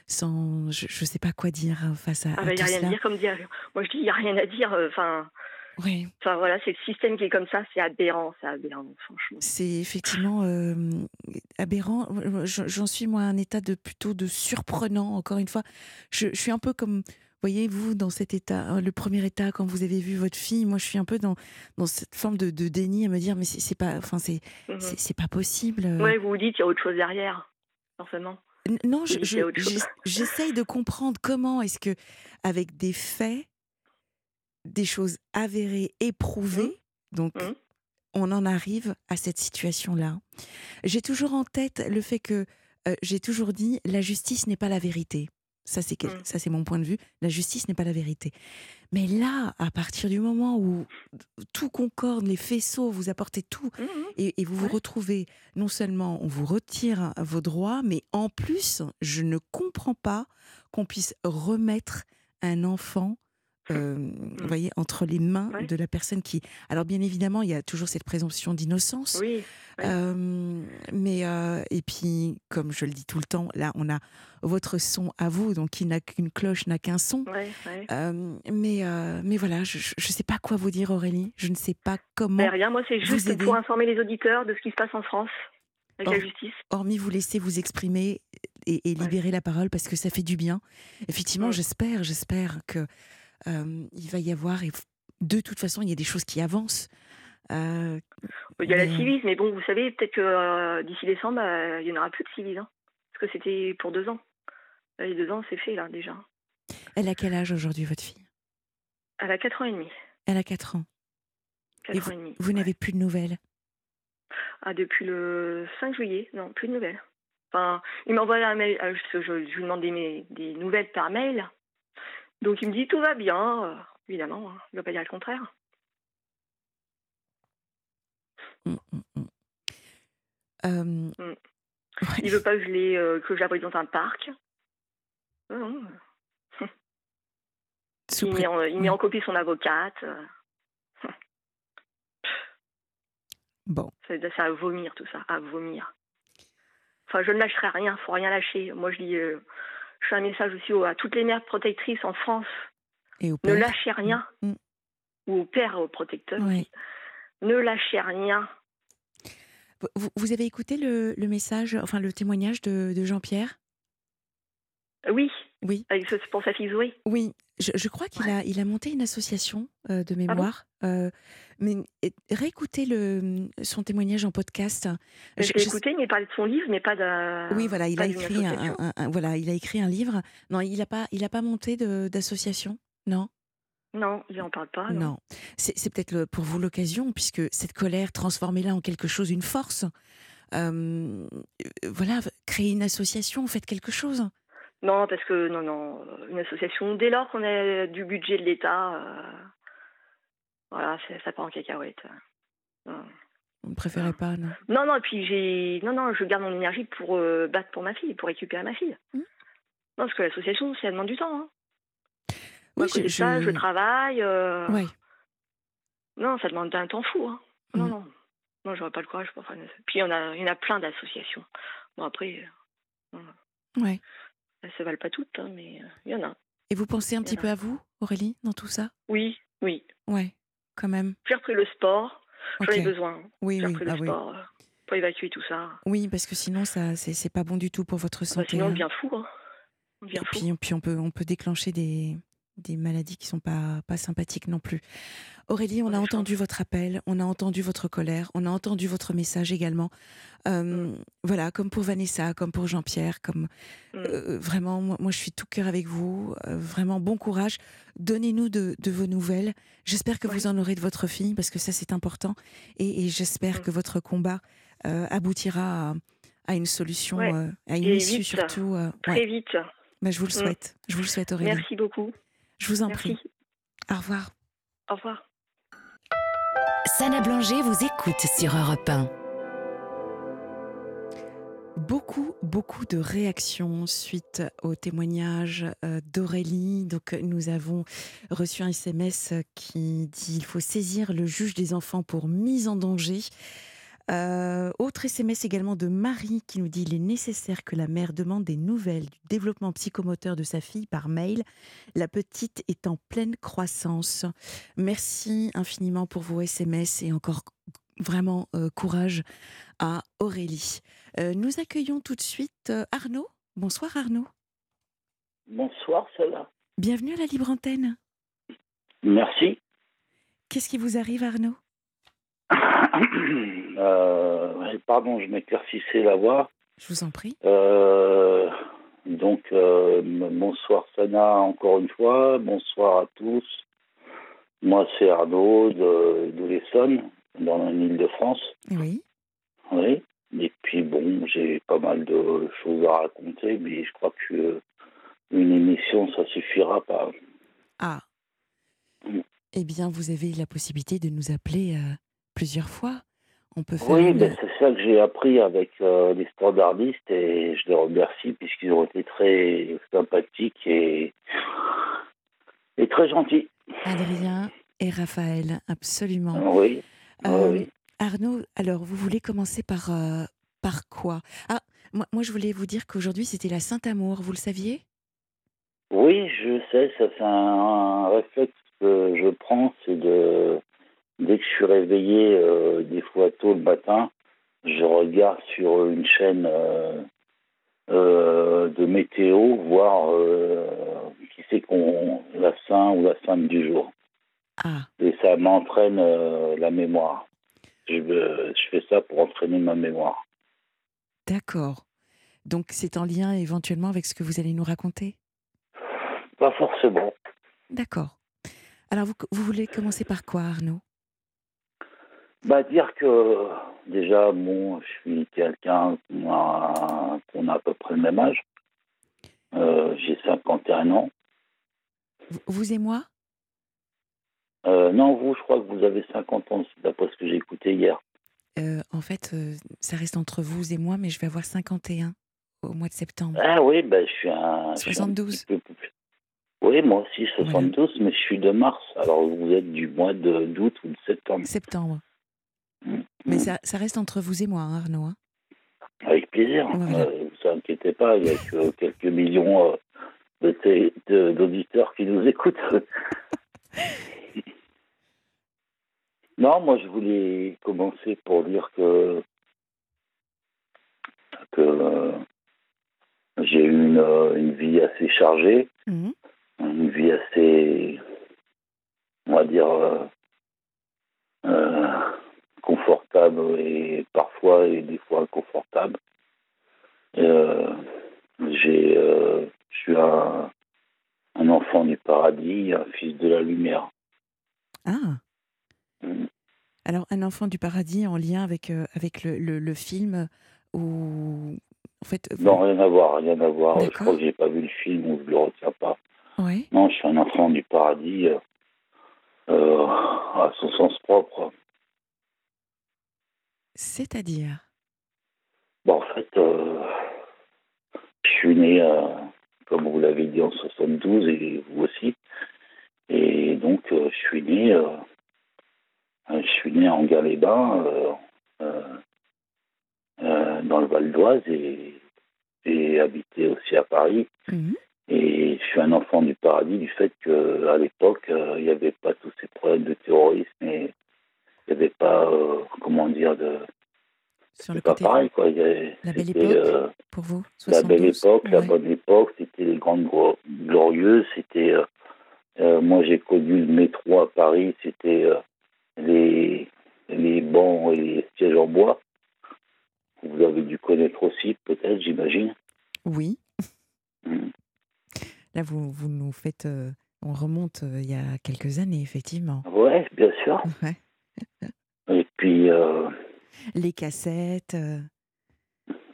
S2: sans, je, je sais pas quoi dire hein, face à,
S4: Ah
S2: à
S4: bah, il n'y
S2: tout
S4: a rien
S2: cela.
S4: à dire, comme dire. Moi, je dis, il n'y a rien à dire. euh, Enfin,
S2: Oui,
S4: enfin voilà, c'est le système qui est comme ça. C'est aberrant, c'est aberrant, franchement.
S2: c'est effectivement euh, aberrant. Je- J'en suis moi à un état de plutôt de surprenant. Encore une fois, je, je suis un peu comme. Voyez-vous, dans cet état, hein, le premier état, quand vous avez vu votre fille, moi je suis un peu dans, dans cette forme de, de déni à me dire, mais c'est pas, enfin c'est
S4: Mhm.
S2: c'est c'est pas possible. euh.
S4: Ouais, vous vous dites, il y a autre chose derrière, forcément.
S2: N- Non, je-
S4: Oui,
S2: je- j'essaye de comprendre comment est-ce que, avec des faits, des choses avérées, éprouvées, donc
S4: Mhm.
S2: on en arrive à cette situation-là. J'ai toujours en tête le fait que euh, j'ai toujours dit la justice n'est pas la vérité. Ça c'est quel-
S4: Mhm.
S2: ça c'est mon point de vue. La justice n'est pas la vérité. Mais là, à partir du moment où tout concorde, les faisceaux, vous apportez tout, et, et vous vous retrouvez, non seulement on vous retire vos droits, mais en plus, je ne comprends pas qu'on puisse remettre un enfant, euh, vous voyez, entre les mains
S4: Ouais.
S2: de la personne qui... Alors bien évidemment, il y a toujours cette présomption d'innocence.
S4: Oui, ouais.
S2: Euh, mais euh, et puis, comme je le dis tout le temps, là, on a votre son à vous, donc qui n'a qu'une cloche n'a qu'un son.
S4: ouais.
S2: Euh, mais mais voilà, je ne sais pas quoi vous dire, Aurélie. Je ne sais pas comment.
S4: Ben, rien, moi, c'est juste pour informer les auditeurs de ce qui se passe en France avec la justice.
S2: hormis vous laisser vous exprimer et, libérer la parole parce que ça fait du bien. Effectivement,
S4: Ouais.
S2: j'espère, j'espère que euh, il va y avoir et de toute façon il y a des choses qui avancent. Euh,
S4: Il y a la civise, mais bon, vous savez, peut-être que euh, d'ici décembre, euh, il n'y en aura plus de civise. hein. parce que c'était pour deux ans. Les deux ans, c'est fait, là, déjà.
S2: elle a quel âge aujourd'hui votre fille?
S4: Elle a 4 ans et demi.
S2: Elle a 4 ans.
S4: 4 ans et demi.
S2: Vous
S4: ouais.
S2: n'avez plus de nouvelles?
S4: Ah, depuis le 5 juillet, non, plus de nouvelles. Enfin, il m'a envoyé un mail, euh, je, je- je lui demande des, ma- des nouvelles par mail. Donc il me dit tout va bien, euh, évidemment, hein, il ne va pas dire le contraire.
S2: Mm, mm, mm. Euh,
S4: Mm.
S2: ouais.
S4: Il veut pas que je, euh, que je la dans un parc. Non.
S2: Sous
S4: Il, met en, il met en copie son avocate. euh,
S2: Bon,
S4: C'est c'est à vomir tout ça, à vomir. Enfin, je ne lâcherai rien, faut rien lâcher. Moi, je dis, euh, je fais un message aussi à toutes les mères protectrices en France.
S2: et au
S4: Ne lâchez rien.
S2: Mm.
S4: Ou au père protecteur. Ne lâchez rien.
S2: Vous- avez écouté le, le message, enfin le témoignage de, de Jean-Pierre?
S4: Oui,
S2: Oui.
S4: avec ce- pour sa fille Zoé.
S2: Oui, je, je crois qu'il a, il a monté une association euh, de
S4: Ah bon
S2: mémoire. euh, mais réécoutez le, son témoignage en podcast.
S4: Je
S2: Je-
S4: l'ai
S2: je-
S4: écouté, mais il parlait de son livre, mais pas de.
S2: oui, voilà, il a écrit un,
S4: association.
S2: un- un- voilà, il a écrit un livre. Non, il n'a pas, il a pas monté d'association? Non,
S4: Non, il n'en parle pas. Non.
S2: non. C'est peut-être pour vous l'occasion, puisque cette colère, transformez-la en quelque chose, une force. Euh, voilà, créez une association, faites quelque chose.
S4: Non, parce que non, non, une association, dès lors qu'on a du budget de l'État, euh, voilà, ça part en cacahuète. Non.
S2: Vous ne préférez pas, non?
S4: Non, non, et puis j'ai. Non, non, je garde mon énergie pour euh, battre pour ma fille, pour récupérer ma fille.
S2: Mm.
S4: Non, parce que l'association, ça demande du temps. Hein.
S2: Oui,
S4: de ça, je travaille. euh,
S2: Ouais.
S4: Non, ça demande un temps fou. Hein. Non,
S2: Mm.
S4: non. Non, j'aurais pas le courage pour faire une Puis il y en a, il y en a plein d'associations. Bon, après, euh,
S2: Ouais.
S4: Elles se valent pas toutes, hein, mais euh, il y en a.
S2: Et vous pensez un petit peu à vous, Aurélie, dans tout ça?
S4: Oui, oui.
S2: Ouais, quand même.
S4: J'ai repris le sport. J'en ai besoin.
S2: Oui,
S4: J'ai
S2: oui,
S4: repris
S2: ah
S4: le
S2: oui.
S4: sport euh, pour évacuer tout ça.
S2: Oui, parce que sinon, ça, c'est pas bon du tout pour votre
S4: Enfin,
S2: santé.
S4: sinon, on
S2: hein.
S4: devient fou. Hein. On
S2: Et
S4: devient fou.
S2: puis, puis on peut, on peut déclencher des, des maladies qui sont pas, pas sympathiques non plus. Aurélie, on a entendu votre appel, on a entendu votre colère, on a entendu votre message également. Euh,
S4: Mm.
S2: Voilà, comme pour Vanessa, comme pour Jean-Pierre, comme
S4: Mm.
S2: euh, vraiment, moi, moi, je suis tout cœur avec vous. Euh, vraiment, bon courage. Donnez-nous de, de vos nouvelles. J'espère que
S4: Oui.
S2: vous en aurez de votre fille, parce que ça, c'est important. Et, et j'espère
S4: Mm.
S2: que votre combat euh, aboutira à, à une solution,
S4: Ouais.
S2: à une
S4: Et
S2: issue
S4: vite.
S2: surtout.
S4: Très
S2: ouais.
S4: vite.
S2: Bah, je vous le souhaite. Je vous le souhaite, Aurélie.
S4: Merci beaucoup.
S2: Je vous en
S4: Merci.
S2: prie. Au revoir.
S4: Au revoir.
S1: Sana Blanger vous écoute sur Europe 1.
S2: Beaucoup, beaucoup de réactions suite au témoignage euh, d'Aurélie. Donc, nous avons reçu un SMS qui dit il faut saisir le juge des enfants pour mise en danger. Euh, autre SMS également de Marie qui nous dit il est nécessaire que la mère demande des nouvelles du développement psychomoteur de sa fille par mail. La petite est en pleine croissance. Merci infiniment pour vos SMS et encore vraiment euh, courage à Aurélie. Euh, nous accueillons tout de suite Arnaud. Bonsoir Arnaud.
S8: Bonsoir, Salah.
S2: Bienvenue à la Libre Antenne.
S8: Merci.
S2: Qu'est-ce qui vous arrive Arnaud?
S8: Euh, pardon, je m'éclaircissais la voix.
S2: Je vous en prie.
S8: Euh, donc, euh, bonsoir Sana encore une fois. Bonsoir à tous. Moi, c'est Arnaud de, de l'Essonne, dans l'île de France.
S2: Oui.
S8: Oui. Et puis, bon, j'ai pas mal de choses à raconter, mais je crois que une émission, ça suffira pas.
S2: Ah.
S8: Mm.
S2: Eh bien, vous avez la possibilité de nous appeler euh, plusieurs fois. On peut faire
S8: Oui,
S2: une-
S8: ben, c'est ça que j'ai appris avec euh, les standardistes et je les remercie puisqu'ils ont été très sympathiques et, et très gentils.
S2: Adrien et Raphaël, absolument.
S8: Oui,
S2: Euh,
S8: oui.
S2: Arnaud, alors vous voulez commencer par, euh, par quoi? Ah, moi, moi je voulais vous dire qu'aujourd'hui c'était la Saint-Amour, vous le saviez?
S8: Oui, je sais, ça c'est un, un réflexe que je prends, c'est de dès que je suis réveillé, euh, des fois tôt le matin, je regarde sur une chaîne euh, euh, de météo, voir qui c'est qu'on la saint ou la sainte du jour.
S2: Ah,
S8: Et ça m'entraîne la mémoire. Je, je fais ça pour entraîner ma mémoire.
S2: d'accord. Donc c'est en lien éventuellement avec ce que vous allez nous raconter?
S8: Pas forcément.
S2: D'accord. Alors vous, vous voulez commencer par quoi Arnaud?
S8: Bah, dire que déjà, bon, je suis quelqu'un qu'on a, qu'on a à peu près le même âge. Euh, J'ai 51 ans.
S2: Vous- et moi?
S8: Euh, non, vous, je crois que vous avez 50 ans, d'après ce que j'ai écouté hier.
S2: Euh, En fait, euh, ça reste entre vous et moi, mais je vais avoir 51 au mois de septembre.
S8: Ah oui, ben, je suis un. je suis un
S2: 72.
S8: petit peu plus- Oui, moi aussi, 72, mais je suis de mars. Alors, vous êtes du mois d'août ou de septembre.
S2: Septembre.
S8: Mm.
S2: Mais ça, ça reste entre vous et moi, hein, Arnaud. hein.
S8: Avec plaisir.
S2: Voilà.
S8: Euh, vous inquiétez pas, il y a que quelques millions euh, d'auditeurs qui nous écoutent. non, moi je voulais commencer pour dire que que euh, j'ai eu une, euh, une vie assez chargée,
S2: Mhm.
S8: une vie assez, on va dire, confortable et parfois et des fois inconfortable. Euh, j'ai, euh, je suis un, un enfant du paradis, un fils de la lumière.
S2: Ah,
S8: Mm.
S2: alors un enfant du paradis en lien avec, euh, avec le, le, le film où. En fait, vous-
S8: Non, rien à voir, rien à voir. Je crois que j'ai pas vu le film ou je le retiens pas.
S2: Ouais.
S8: Non, je suis un enfant du paradis à son sens propre.
S2: C'est-à-dire?
S8: Bon, en fait, euh, je suis né, euh, comme vous l'avez dit, en 72 et vous aussi. Et donc, euh, je suis né, je suis né en euh, dans le Val d'Oise, et j'ai habité aussi à Paris.
S2: Mhm.
S8: Et je suis un enfant du paradis du fait qu'à l'époque, il n'y avait pas tous ces problèmes de terrorisme et il n'y avait pas, euh, comment dire, de.
S2: Sur le
S8: pas
S2: côté.
S8: pareil, quoi. Il y avait-
S2: La belle époque,
S8: euh,
S2: pour vous
S8: la belle
S2: 72,
S8: époque, la bonne époque, c'était les grandes glo- glorieuses, c'était euh, moi j'ai connu le métro à Paris, c'était les les bancs et les sièges en bois. Vous avez dû connaître aussi, peut-être, j'imagine.
S2: Oui.
S8: Mm.
S2: Là, vous, vous nous faites. euh, on remonte euh, il y a quelques années, effectivement.
S8: Ouais, bien sûr.
S2: Ouais.
S8: Et puis euh,
S2: Les cassettes. euh,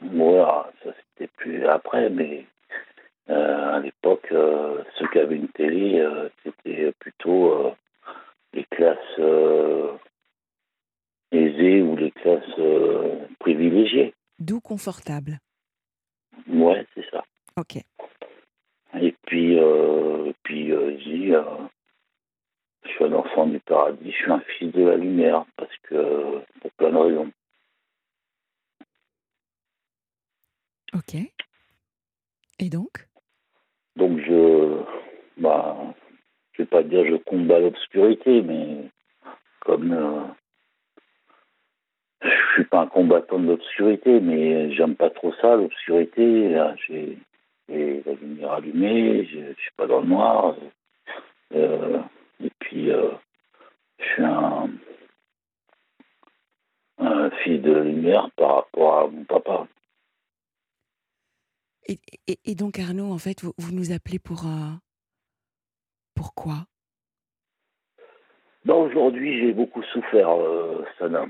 S8: voilà, ça c'était plus après, mais euh, à l'époque, euh, ceux qui avaient une télé, c'était plutôt les classes aisées ou les classes privilégiées.
S2: Doux, confortable.
S8: Ouais, c'est ça.
S2: Ok.
S8: Et puis, puis euh, je suis un enfant du paradis, je suis un fils de la lumière, parce que, pour plein de raisons.
S2: Ok. Et donc?
S8: Donc je, bah, je vais pas dire je combats l'obscurité, mais comme euh, je suis pas un combattant de l'obscurité, mais j'aime pas trop ça, l'obscurité. Là, J'ai la lumière allumée, je, je suis pas dans le noir. Euh, et puis euh, je suis un, un fils de lumière par rapport à mon papa.
S2: et, et- et donc Arnaud, en fait, vous, vous nous appelez pour un... Pourquoi
S8: Bah, aujourd'hui, j'ai beaucoup souffert, euh, Sana.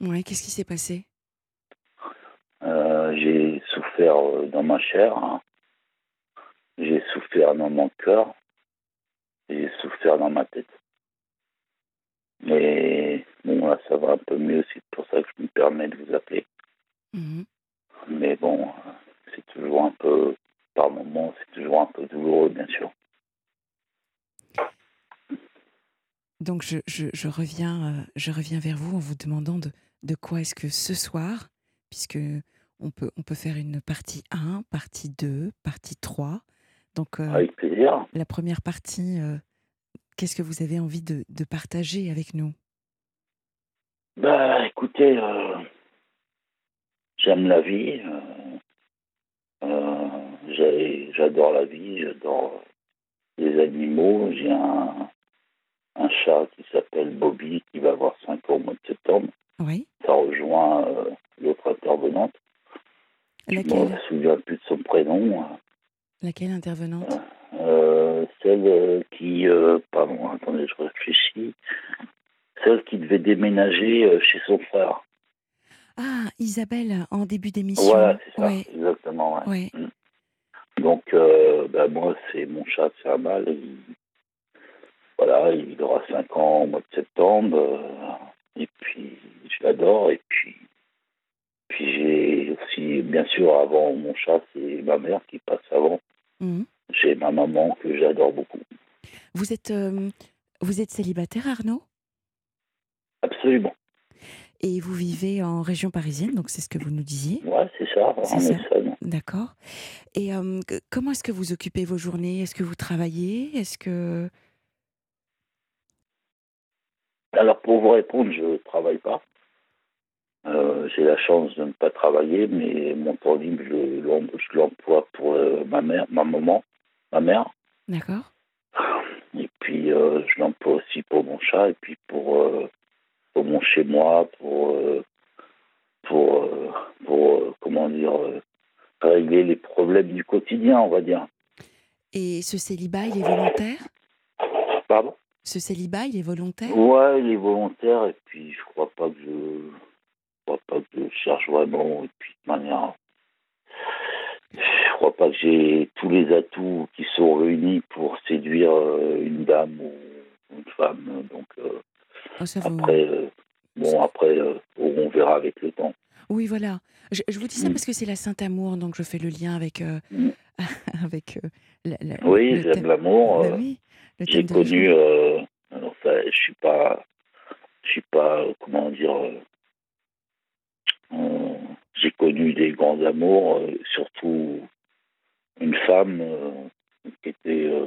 S2: Ouais, qu'est-ce qui s'est passé?
S8: Euh, j'ai souffert euh, dans ma chair, hein. j'ai souffert dans mon cœur, et souffert dans ma tête. Mais bon, là, ça va un peu mieux, c'est pour ça que je me permets de vous appeler.
S2: Mhm.
S8: Mais bon, euh, c'est toujours un peu, par moments, c'est toujours un peu douloureux, bien sûr.
S2: Donc je, je- je reviens, euh, je reviens vers vous en vous demandant de, de quoi est-ce que ce soir, puisque on peut, on peut faire une partie 1, partie 2, partie 3. Donc euh,
S8: Avec plaisir.
S2: la première partie, euh, qu'est-ce que vous avez envie de, de partager avec nous?
S8: Bah, écoutez, euh, j'aime la vie. j'adore la vie, j'adore les animaux. J'ai un, un chat qui s'appelle Bobby qui va avoir 5 ans au mois de septembre.
S2: Oui
S8: Ça rejoint l'autre intervenante. Je ne
S2: Laquelle?
S8: me souviens plus de son prénom.
S2: Laquelle intervenante?
S8: Euh, celle euh, qui, euh, pardon, attendez, je réfléchis. Celle qui devait déménager chez son frère.
S2: Ah, Isabelle, en début d'émission.
S8: Voilà, c'est ça,
S2: Ouais,
S8: exactement. ouais.
S2: ouais.
S8: Donc, euh, ben, moi, c'est mon chat, c'est un mâle. Il, voilà, il aura 5 ans au mois de septembre. euh, et puis, je l'adore. Et puis, puis j'ai aussi, bien sûr, avant mon chat, c'est ma mère qui passe avant.
S2: Mhm.
S8: J'ai ma maman que j'adore beaucoup.
S2: Vous êtes, euh, vous êtes célibataire, Arnaud?
S8: Absolument.
S2: Et vous vivez en région parisienne, donc c'est ce que vous nous disiez?
S8: Ouais, c'est ça, en
S2: ça. D'accord. Et euh, comment est-ce que vous occupez vos journées? Est-ce que vous travaillez? Est-ce que...
S8: Alors, pour vous répondre, je ne travaille pas. Euh, j'ai la chance de ne pas travailler, mais mon temps libre, je l'em- je l'emploie pour euh, ma mère, ma maman, ma mère.
S2: D'accord
S8: Et puis, euh, je l'emploie aussi pour mon chat et puis pour, pour mon chez-moi, pour, pour, pour comment dire, régler les problèmes du quotidien, on va dire.
S2: Et ce célibat, il est volontaire?
S8: Pardon?
S2: Ce célibat, il est volontaire?
S8: Ouais, il est volontaire et puis je crois pas que je crois pas que je cherche vraiment et puis de manière, je crois pas que j'ai tous les atouts qui sont réunis pour séduire euh, une dame ou une femme. Donc euh,
S2: Oh, vous-
S8: après, euh, bon après, euh, on verra avec le temps.
S2: Oui, voilà. Je, je vous dis ça
S8: Mm.
S2: parce que c'est la Saint-Amour, donc je fais le lien avec,
S8: Mm.
S2: avec la- la-
S8: Oui, j'aime l'amour.
S2: Bah oui,
S8: J'ai connu, alors ça, je suis pas, je suis pas, comment dire, j'ai connu des grands amours, euh, surtout une femme euh, qui était euh,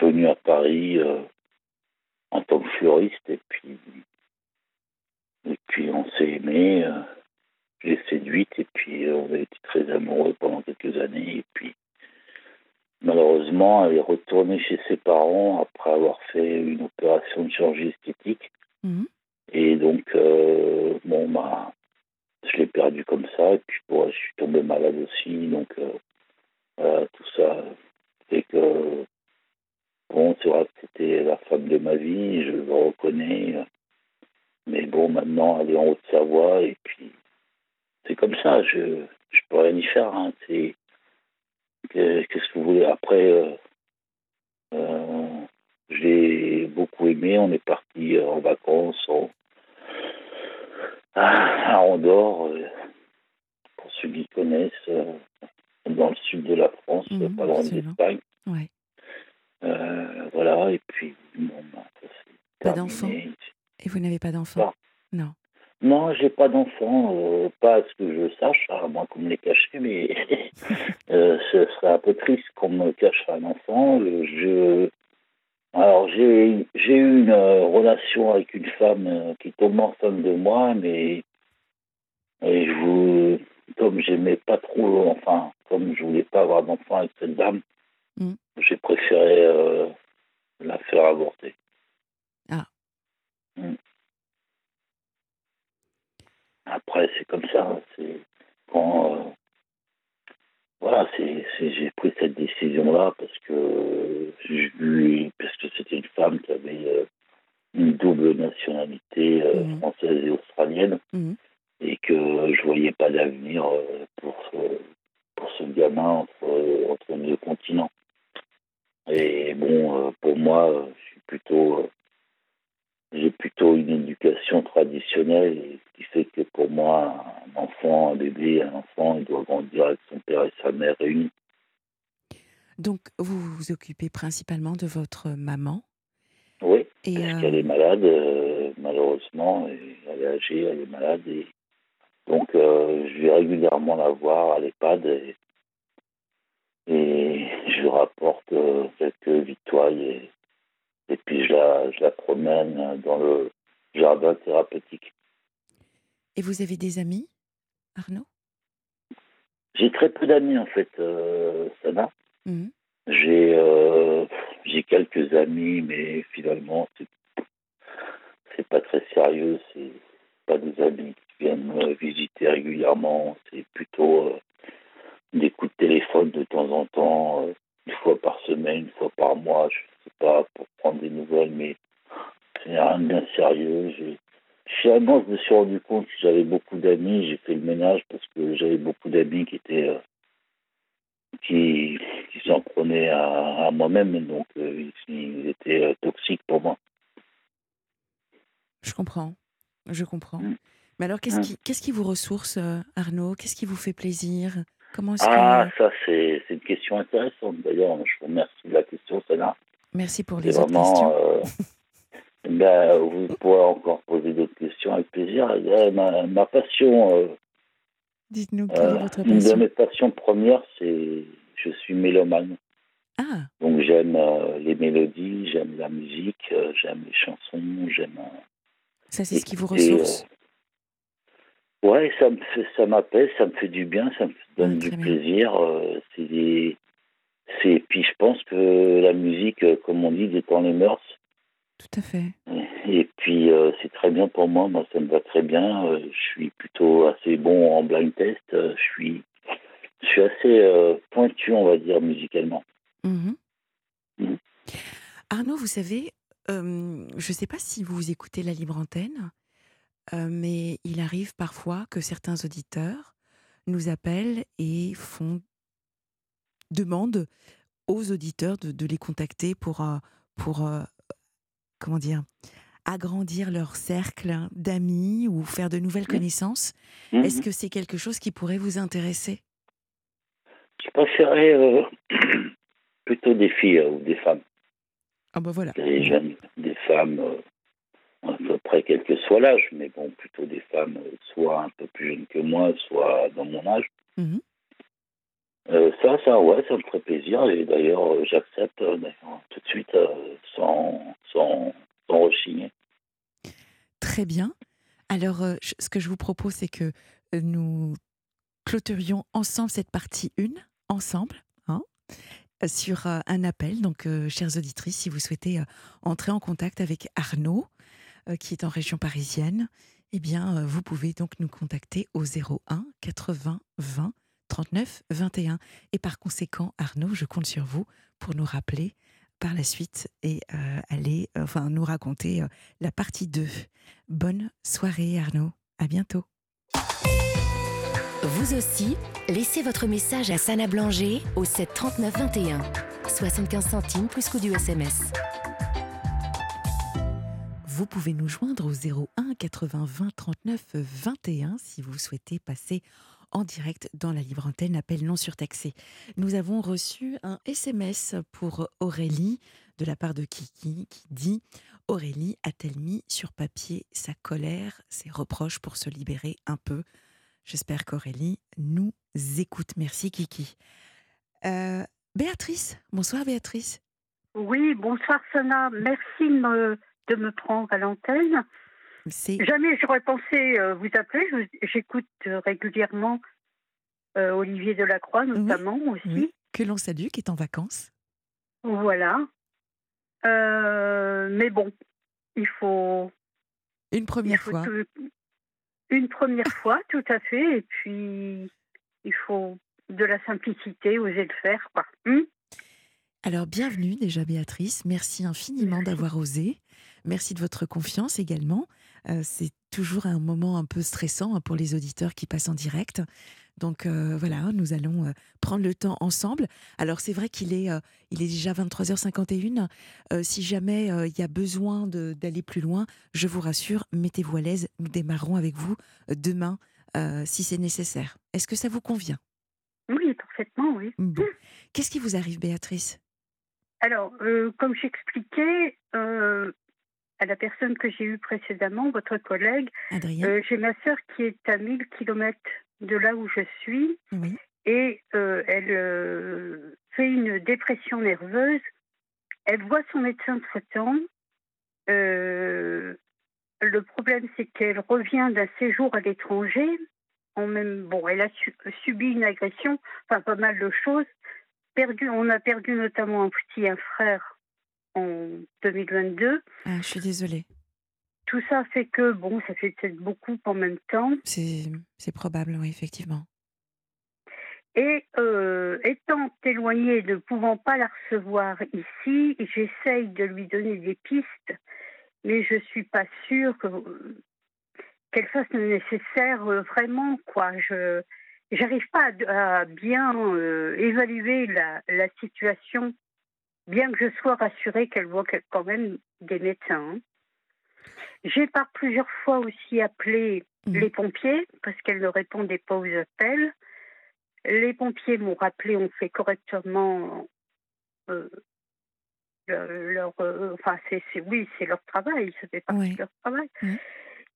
S8: venue à Paris euh, en tant que fleuriste et puis, et puis on s'est aimé, euh, je l'ai séduite et puis euh, on a été très amoureux pendant quelques années et puis Malheureusement, elle est retournée chez ses parents après avoir fait une opération de chirurgie esthétique.
S2: Mhm.
S8: Et donc, euh, bon, bah, je l'ai perdu comme ça. Et puis, bon, je suis tombé malade aussi. Donc, euh, voilà, tout ça fait que, bon, c'est vrai que c'était la femme de ma vie, je le reconnais. Mais bon, maintenant, elle est en Haute-Savoie. Et puis, c'est comme ça. Je je peux rien y faire. hein. C'est que- Qu'est-ce que vous voulez? Après, euh, euh, j'ai beaucoup aimé. On est parti euh, en vacances en- à Andorre, euh, pour ceux qui connaissent, euh, dans sud de la France,
S2: Mhm,
S8: pas loin d'Espagne.
S2: Ouais.
S8: Euh, voilà, et puis, bon, bah,
S2: Pas d'enfant Et vous n'avez pas d'enfant. Non.
S8: Non, j'ai pas d'enfant, euh, pas à ce que je sache, à moins qu'on me les cache, mais ce serait un peu triste qu'on me cache un enfant. Je, alors j'ai j'ai eu une euh, relation avec une femme euh, qui tombe enceinte de moi, mais et je vous, comme j'aimais pas trop, enfin comme je voulais pas avoir d'enfant avec cette dame,
S2: Mm.
S8: j'ai préféré euh, la faire avorter.
S2: Ah.
S8: Mm. Après, c'est comme ça. C'est quand euh, voilà, c'est c'est- j'ai pris cette décision-là parce que parce que c'était une femme qui avait euh, une double nationalité euh,
S2: Mhm.
S8: française et australienne
S2: Mhm.
S8: et que je voyais pas d'avenir euh, pour ce, pour ce gamin entre entre deux continents. Et bon, pour moi, je suis plutôt j'ai plutôt une éducation traditionnelle, qui fait que pour moi, un enfant, un bébé, un enfant, il doit grandir avec son père et sa mère réunis.
S2: Donc, vous vous occupez principalement de votre maman.
S8: Oui,
S2: Et
S8: parce
S2: euh,
S8: qu'elle est malade, euh, malheureusement, et elle est âgée, elle est malade, et donc euh, je vais régulièrement la voir à l'EHPAD, et, et je lui rapporte quelques victoires, et, et puis je la, je la promène dans le jardin thérapeutique.
S2: et vous avez des amis, Arnaud?
S8: J'ai très peu d'amis en fait, euh, Sana. J'ai euh, j'ai quelques amis, mais finalement c'est pas très sérieux. C'est pas des amis qui viennent me visiter régulièrement. C'est plutôt euh, des coups de téléphone de temps en temps, euh, une fois par semaine, une fois par mois. Je pas pour prendre des nouvelles, mais c'est rien de bien sérieux. Finalement, je me suis rendu compte que j'avais beaucoup d'amis. J'ai fait le ménage parce que j'avais beaucoup d'amis qui étaient euh, qui, qui s'en prenaient à, à moi-même, donc euh, ils, étaient euh, toxiques pour moi.
S2: Je comprends. Je comprends.
S8: Mm.
S2: Mais alors, qu'est-ce
S8: Mm.
S2: qui, qu'est-ce qui vous ressource, Arnaud? Qu'est-ce qui vous fait plaisir? Comment
S8: Ah,
S2: que...
S8: ça c'est c'est une question intéressante. D'ailleurs, je vous remercie de la question, celle-là.
S2: Merci pour les autres questions.
S8: vraiment. euh, ben, vous pourrez encore poser d'autres questions avec plaisir. Ma, ma passion, euh,
S2: Dites-nous, quelle
S8: euh,
S2: est votre
S8: une de
S2: passion
S8: mes passions premières, c'est je suis mélomane.
S2: Ah,
S8: Donc j'aime euh, les mélodies, j'aime la musique, euh, j'aime les chansons, j'aime. euh,
S2: ça, c'est ce qui vous ressource
S8: ouais, ça me fait, ça m'apaise, ça me fait du bien, ça me donne
S2: Ah,
S8: du
S2: bien.
S8: plaisir. c'est des- c'est puis je pense que la musique, euh, comme on dit, détend les mœurs.
S2: Tout à fait.
S8: Et puis euh, c'est très bien pour moi, moi ça me va très bien. euh, je suis plutôt assez bon en blind test. euh, je suis, je suis assez pointu, on va dire musicalement.
S2: Mhm.
S8: Mhm.
S2: Arnaud, vous savez, je ne sais pas si vous écoutez la libre antenne, mais il arrive parfois que certains auditeurs nous appellent et font demandent aux auditeurs de, de les contacter pour, euh, pour euh, comment dire, agrandir leur cercle d'amis ou faire de nouvelles connaissances.
S8: Mhm.
S2: Est-ce que c'est quelque chose qui pourrait vous intéresser?
S8: Je préférais euh, plutôt des filles euh, ou des femmes.
S2: Ah ben voilà.
S8: des jeunes, des femmes, euh, à peu près quel que soit l'âge, mais bon, plutôt des femmes euh, soit un peu plus jeunes que moi, soit dans mon âge.
S2: Mhm.
S8: Euh, ça, ça, ouais, ça me ferait plaisir, et d'ailleurs, euh, j'accepte euh, d'ailleurs, tout de suite, sans, sans, sans rechigner.
S2: Très bien. Alors, ce que je vous propose, c'est que nous clôturions ensemble cette partie 1, ensemble, hein, sur un appel. Donc, chères auditrices, si vous souhaitez entrer en contact avec Arnaud, qui est en région parisienne, eh bien, vous pouvez donc nous contacter au 01 80 20 39 21. Et par conséquent, Arnaud, je compte sur vous pour nous rappeler par la suite et euh, aller, euh, enfin, nous raconter euh, la partie 2. Bonne soirée, Arnaud. À bientôt.
S1: Vous aussi, laissez votre message à Sana Blanger au 7 39 21. 75 centimes plus coût du SMS.
S2: Vous pouvez nous joindre au 01 80 20 39 21 si vous souhaitez passer en direct dans la libre antenne, appel non surtaxé. Nous avons reçu un SMS pour Aurélie de la part de Kiki qui dit Aurélie a-t-elle mis sur papier sa colère, ses reproches pour se libérer un peu? J'espère qu'Aurélie nous écoute. Merci Kiki. Euh, Béatrice, bonsoir Béatrice.
S3: Oui, bonsoir Sana. Merci de me, de me prendre à l'antenne. Jamais j'aurais pensé euh, vous appeler. J'écoute euh, régulièrement Olivier Delacroix notamment aussi.
S2: Que l'on salue, qui est en vacances.
S3: Voilà. mais bon, il faut.
S2: Une première fois.
S3: Une première fois, tout à fait. Et puis, il faut de la simplicité, oser le faire, quoi. Hmm
S2: Alors, bienvenue déjà, Béatrice. Merci infiniment d'avoir osé. Merci de votre confiance également. C'est toujours un moment un peu stressant hein, pour les auditeurs qui passent en direct. Donc euh, voilà, nous allons euh, prendre le temps ensemble. Alors c'est vrai qu'il est, il est déjà 23h51. si jamais il y a besoin d'aller plus loin, je vous rassure, mettez-vous à l'aise. Nous démarrerons avec vous demain si c'est nécessaire. Est-ce que ça vous convient?
S3: Oui, parfaitement, oui.
S2: Bon. Qu'est-ce qui vous arrive, Béatrice?
S3: Alors, comme j'expliquais, à la personne que j'ai eue précédemment, votre collègue. Euh, j'ai ma sœur qui est à 1000 km de là où je suis. Et euh, elle euh, fait une dépression nerveuse. Elle voit son médecin traitant. le problème, c'est qu'elle revient d'un séjour à l'étranger. même, bon, elle a subi une agression, enfin pas mal de choses. Perdu, on a perdu notamment un petit un frère en 2022.
S2: Ah, je suis désolée.
S3: Tout ça fait que, bon, ça fait peut-être beaucoup en même temps.
S2: C'est probable, oui, effectivement.
S3: Et euh, étant éloignée, ne pouvant pas la recevoir ici, j'essaye de lui donner des pistes, mais je suis pas sûre qu'elle fasse le nécessaire euh, vraiment. Quoi. Je n'arrive pas à, bien euh, évaluer la, la situation bien que je sois rassurée qu'elle voit quand même des médecins. J'ai par plusieurs fois aussi appelé mmh. les pompiers parce qu'elle ne répondait pas aux appels. Les pompiers m'ont rappelé, ont fait correctement euh, leur, euh, enfin c'est, oui c'est leur travail, ça fait partie de leur travail. Mmh.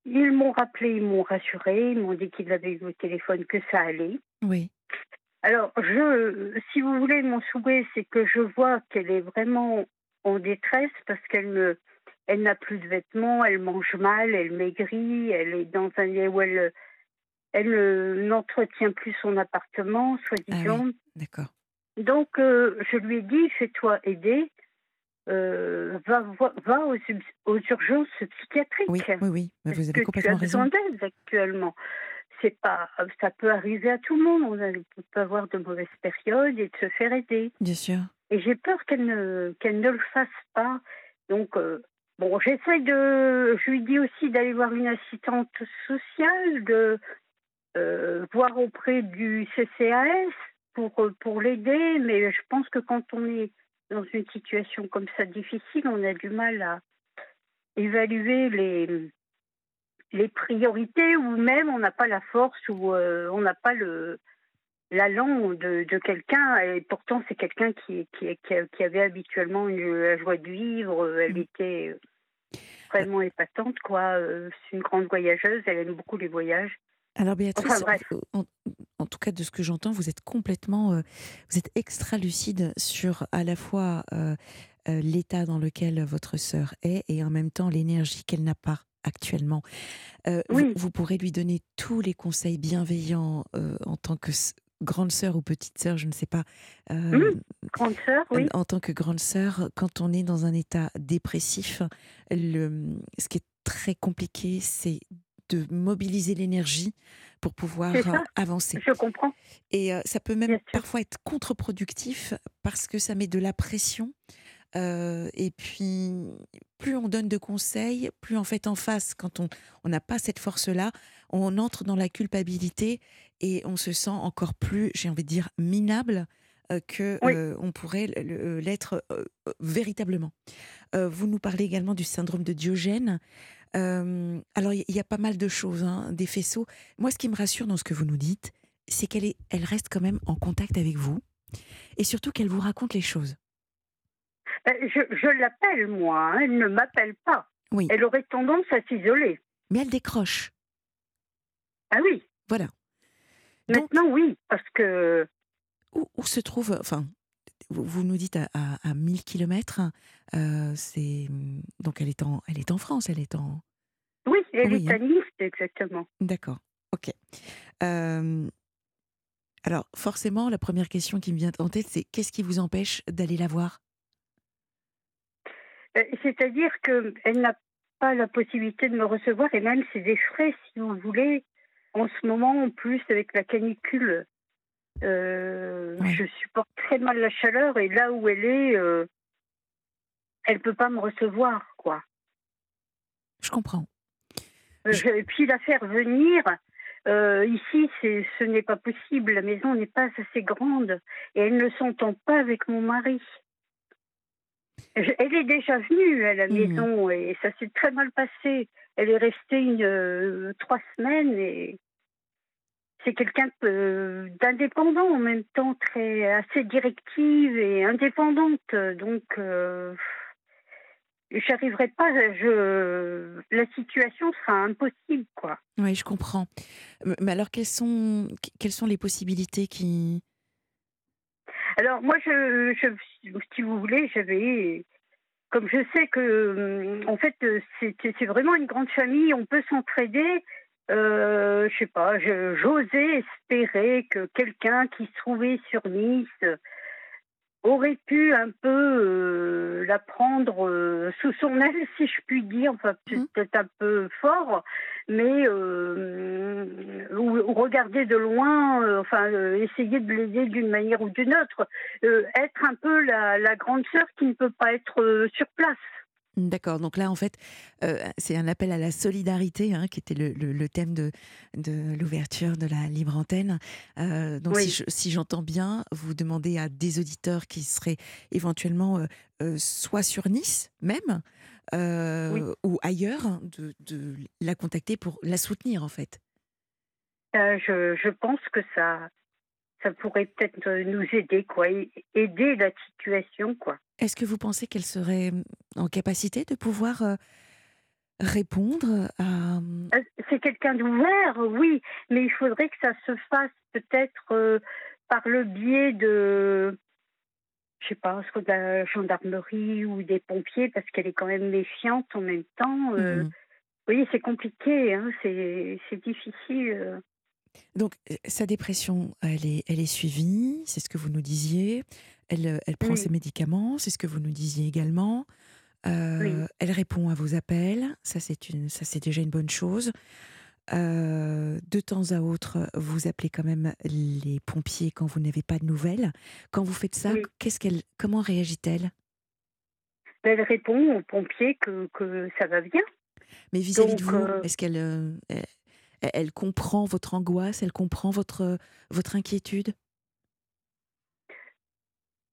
S3: Ils m'ont rappelé, ils m'ont rassuré, ils m'ont dit qu'ils avaient eu au téléphone que ça allait.
S2: Oui.
S3: Alors, je, si vous voulez, mon souhait, c'est que je vois qu'elle est vraiment en détresse parce qu'elle ne, elle n'a plus de vêtements, elle mange mal, elle maigrit, elle est dans un lieu où elle, elle n'entretient plus son appartement, soi-disant.
S2: Ah D'accord.
S3: Donc, euh, je lui ai dit, fais-toi aider, euh, va, va aux, aux, urgences psychiatriques.
S2: Oui, oui, oui. Mais vous avez complètement
S3: tu as besoin d'aide actuellement c'est pas, ça peut arriver à tout le monde. On peut avoir de mauvaises périodes et de se faire aider.
S2: Bien sûr.
S3: Et j'ai peur qu'elle ne, qu'elle ne le fasse pas. Donc, euh, bon, j'essaie de. Je lui dis aussi d'aller voir une assistante sociale, de euh, voir auprès du CCAS pour, pour l'aider. Mais je pense que quand on est dans une situation comme ça difficile, on a du mal à évaluer les les priorités ou même on n'a pas la force ou euh, on n'a pas le l'allant de, de quelqu'un et pourtant c'est quelqu'un qui, qui, qui, avait habituellement une, la joie de vivre, elle mm. était vraiment épatante quoi, c'est une grande voyageuse, elle aime beaucoup les voyages.
S2: Alors Béatrice, en, tout cas de ce que j'entends, vous êtes complètement, euh, vous êtes extra lucide sur à la fois euh, l'état dans lequel votre sœur est et en même temps l'énergie qu'elle n'a pas actuellement. Euh, vous, pourrez lui donner tous les conseils bienveillants euh, en tant que grande sœur ou petite sœur, je ne sais pas.
S3: Euh, mmh, grande sœur, oui.
S2: En tant que grande sœur, quand on est dans un état dépressif, le, ce qui est très compliqué, c'est de mobiliser l'énergie pour pouvoir avancer.
S3: Je comprends.
S2: Et ça peut même parfois être contre-productif parce que ça met de la pression euh, et puis, plus on donne de conseils, plus en fait en face, quand on n'a pas cette force-là, on entre dans la culpabilité et on se sent encore plus, j'ai envie de dire, minable euh, que euh, on pourrait l'être véritablement. vous nous parlez également du syndrome de Diogène. alors, il y, a pas mal de choses, hein, des faisceaux. Moi, ce qui me rassure dans ce que vous nous dites, c'est qu'elle elle reste quand même en contact avec vous, et surtout qu'elle vous raconte les choses.
S3: Ben, je, je l'appelle, moi. hein, Elle ne m'appelle pas.
S2: Oui.
S3: Elle aurait tendance à s'isoler.
S2: Mais elle décroche.
S3: Ah oui.
S2: Voilà. Donc-
S3: Maintenant, oui, parce que
S2: Où, où se trouve, enfin, vous, nous dites à, à, à 1000 km, c'est donc elle est en, elle est en France, elle est en,
S3: oui, elle
S2: Oui,
S3: est
S2: hein.
S3: à Nice, exactement.
S2: D'accord, ok. Euh, alors forcément, la première question qui me vient en tête, c'est qu'est-ce qui vous empêche d'aller la voir?
S3: Euh, C'est-à-dire qu'elle n'a pas la possibilité de me recevoir et même c'est des frais, si vous voulez. En ce moment, en plus, avec la canicule, euh, je supporte très mal la chaleur et là où elle est, euh, elle peut pas me recevoir, quoi.
S2: Je comprends.
S3: Euh,
S2: Je-
S3: Et puis la faire venir, euh, ici, ce n'est pas possible. La maison n'est pas assez grande et elle ne s'entend pas avec mon mari. Elle est déjà venue à la
S2: Mhm.
S3: maison et ça s'est très mal passé. Elle est restée une, euh, trois semaines et c'est quelqu'un euh, d'indépendant en même temps, très assez directive et indépendante. Donc, euh, j'arriverai pas. Je, la situation sera impossible, quoi.
S2: Oui, je comprends. Mais alors, quelles sont, qu- quelles sont les possibilités qui...
S3: Alors moi, je, je, si vous voulez, j'avais, comme je sais que, hum, en fait, euh, c'est vraiment une grande famille, on peut s'entraider. Euh, je sais pas, j'osais espérer que quelqu'un qui se trouvait sur Nice aurait pu un peu euh, la prendre euh, sous son aile, si je puis dire. Enfin,
S2: Mhm.
S3: peut-être un peu fort, mais euh, ou, ou regarder de loin, euh, enfin, essayer de l'aider d'une manière ou d'une autre. Euh, être un peu la, la grande sœur qui ne peut pas être euh, sur place.
S2: D'accord, donc là, en fait, euh, c'est un appel à la solidarité, hein, qui était le, le- le thème de, de l'ouverture de la libre antenne. Euh, donc,
S3: Oui.
S2: si je- si j'entends bien, vous demandez à des auditeurs qui seraient éventuellement euh, soit sur Nice même,
S3: Oui.
S2: ou ailleurs, de, de la contacter pour la soutenir, en fait.
S3: Je, je pense que ça, ça pourrait peut-être nous aider, quoi, aider la situation, quoi.
S2: Est-ce que vous pensez qu'elle serait hum, en capacité de pouvoir euh, répondre à... hum,
S3: Euh, C'est quelqu'un d'ouvert, oui, mais il faudrait que ça se fasse peut-être euh, par le biais de, je sais pas, soit de la gendarmerie ou des pompiers, parce qu'elle est quand même méfiante en même temps. euh. Oui, c'est compliqué, hein, c'est difficile.
S2: Donc, euh, sa dépression, elle est, elle est suivie, c'est ce que vous nous disiez. Elle, euh, elle prend
S3: Oui.
S2: ses médicaments, c'est ce que vous nous disiez également. Euh,
S3: Oui.
S2: Elle répond à vos appels, ça c'est une, ça c'est déjà une bonne chose. Euh, de temps à autre, vous appelez quand même les pompiers quand vous n'avez pas de nouvelles. Quand vous faites ça,
S3: Oui.
S2: qu'est-ce qu'elle, comment réagit-elle?
S3: Elle répond aux pompiers que, que ça va bien.
S2: Mais vis-à-vis de vous,
S3: euh,
S2: est-ce qu'elle, elle, comprend votre angoisse, elle comprend votre, votre inquiétude?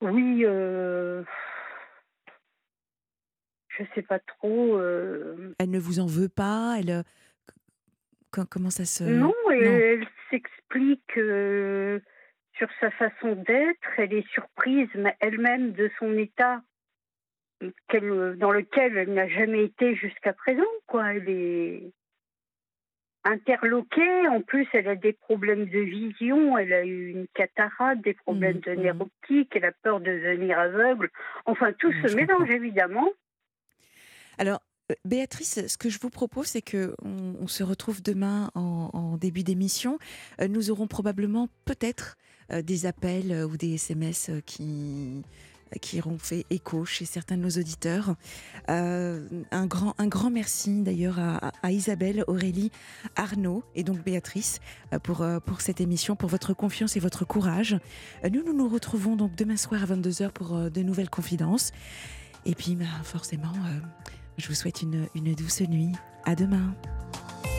S3: Oui, euh, je sais pas trop. euh,
S2: Elle ne vous en veut pas Elle, euh, co- comment ça se
S3: Non, elle, s'explique euh, sur sa façon d'être. Elle est surprise elle-même de son état dans lequel elle n'a jamais été jusqu'à présent. Quoi. Elle est interloquée. En plus, elle a des problèmes de vision. Elle a eu une cataracte, des problèmes
S2: Mhm,
S3: de
S2: mhm.
S3: nerfs optiques. Elle a peur de devenir aveugle. Enfin, tout
S2: Mhm,
S3: se mélange
S2: comprends.
S3: évidemment.
S2: Alors, euh, Béatrice, ce que je vous propose, c'est que on, on se retrouve demain en, en début d'émission. Euh, nous aurons probablement, peut-être, euh, des appels euh, ou des SMS euh, qui qui auront fait écho chez certains de nos auditeurs. Euh, un, grand, un grand merci d'ailleurs à, Isabelle, Aurélie, Arnaud et donc Béatrice euh, pour, euh, pour cette émission, pour votre confiance et votre courage. Nous, nous nous retrouvons donc demain soir à 22h pour de nouvelles confidences. Et puis, bah, forcément, je vous souhaite une, une douce nuit. À demain.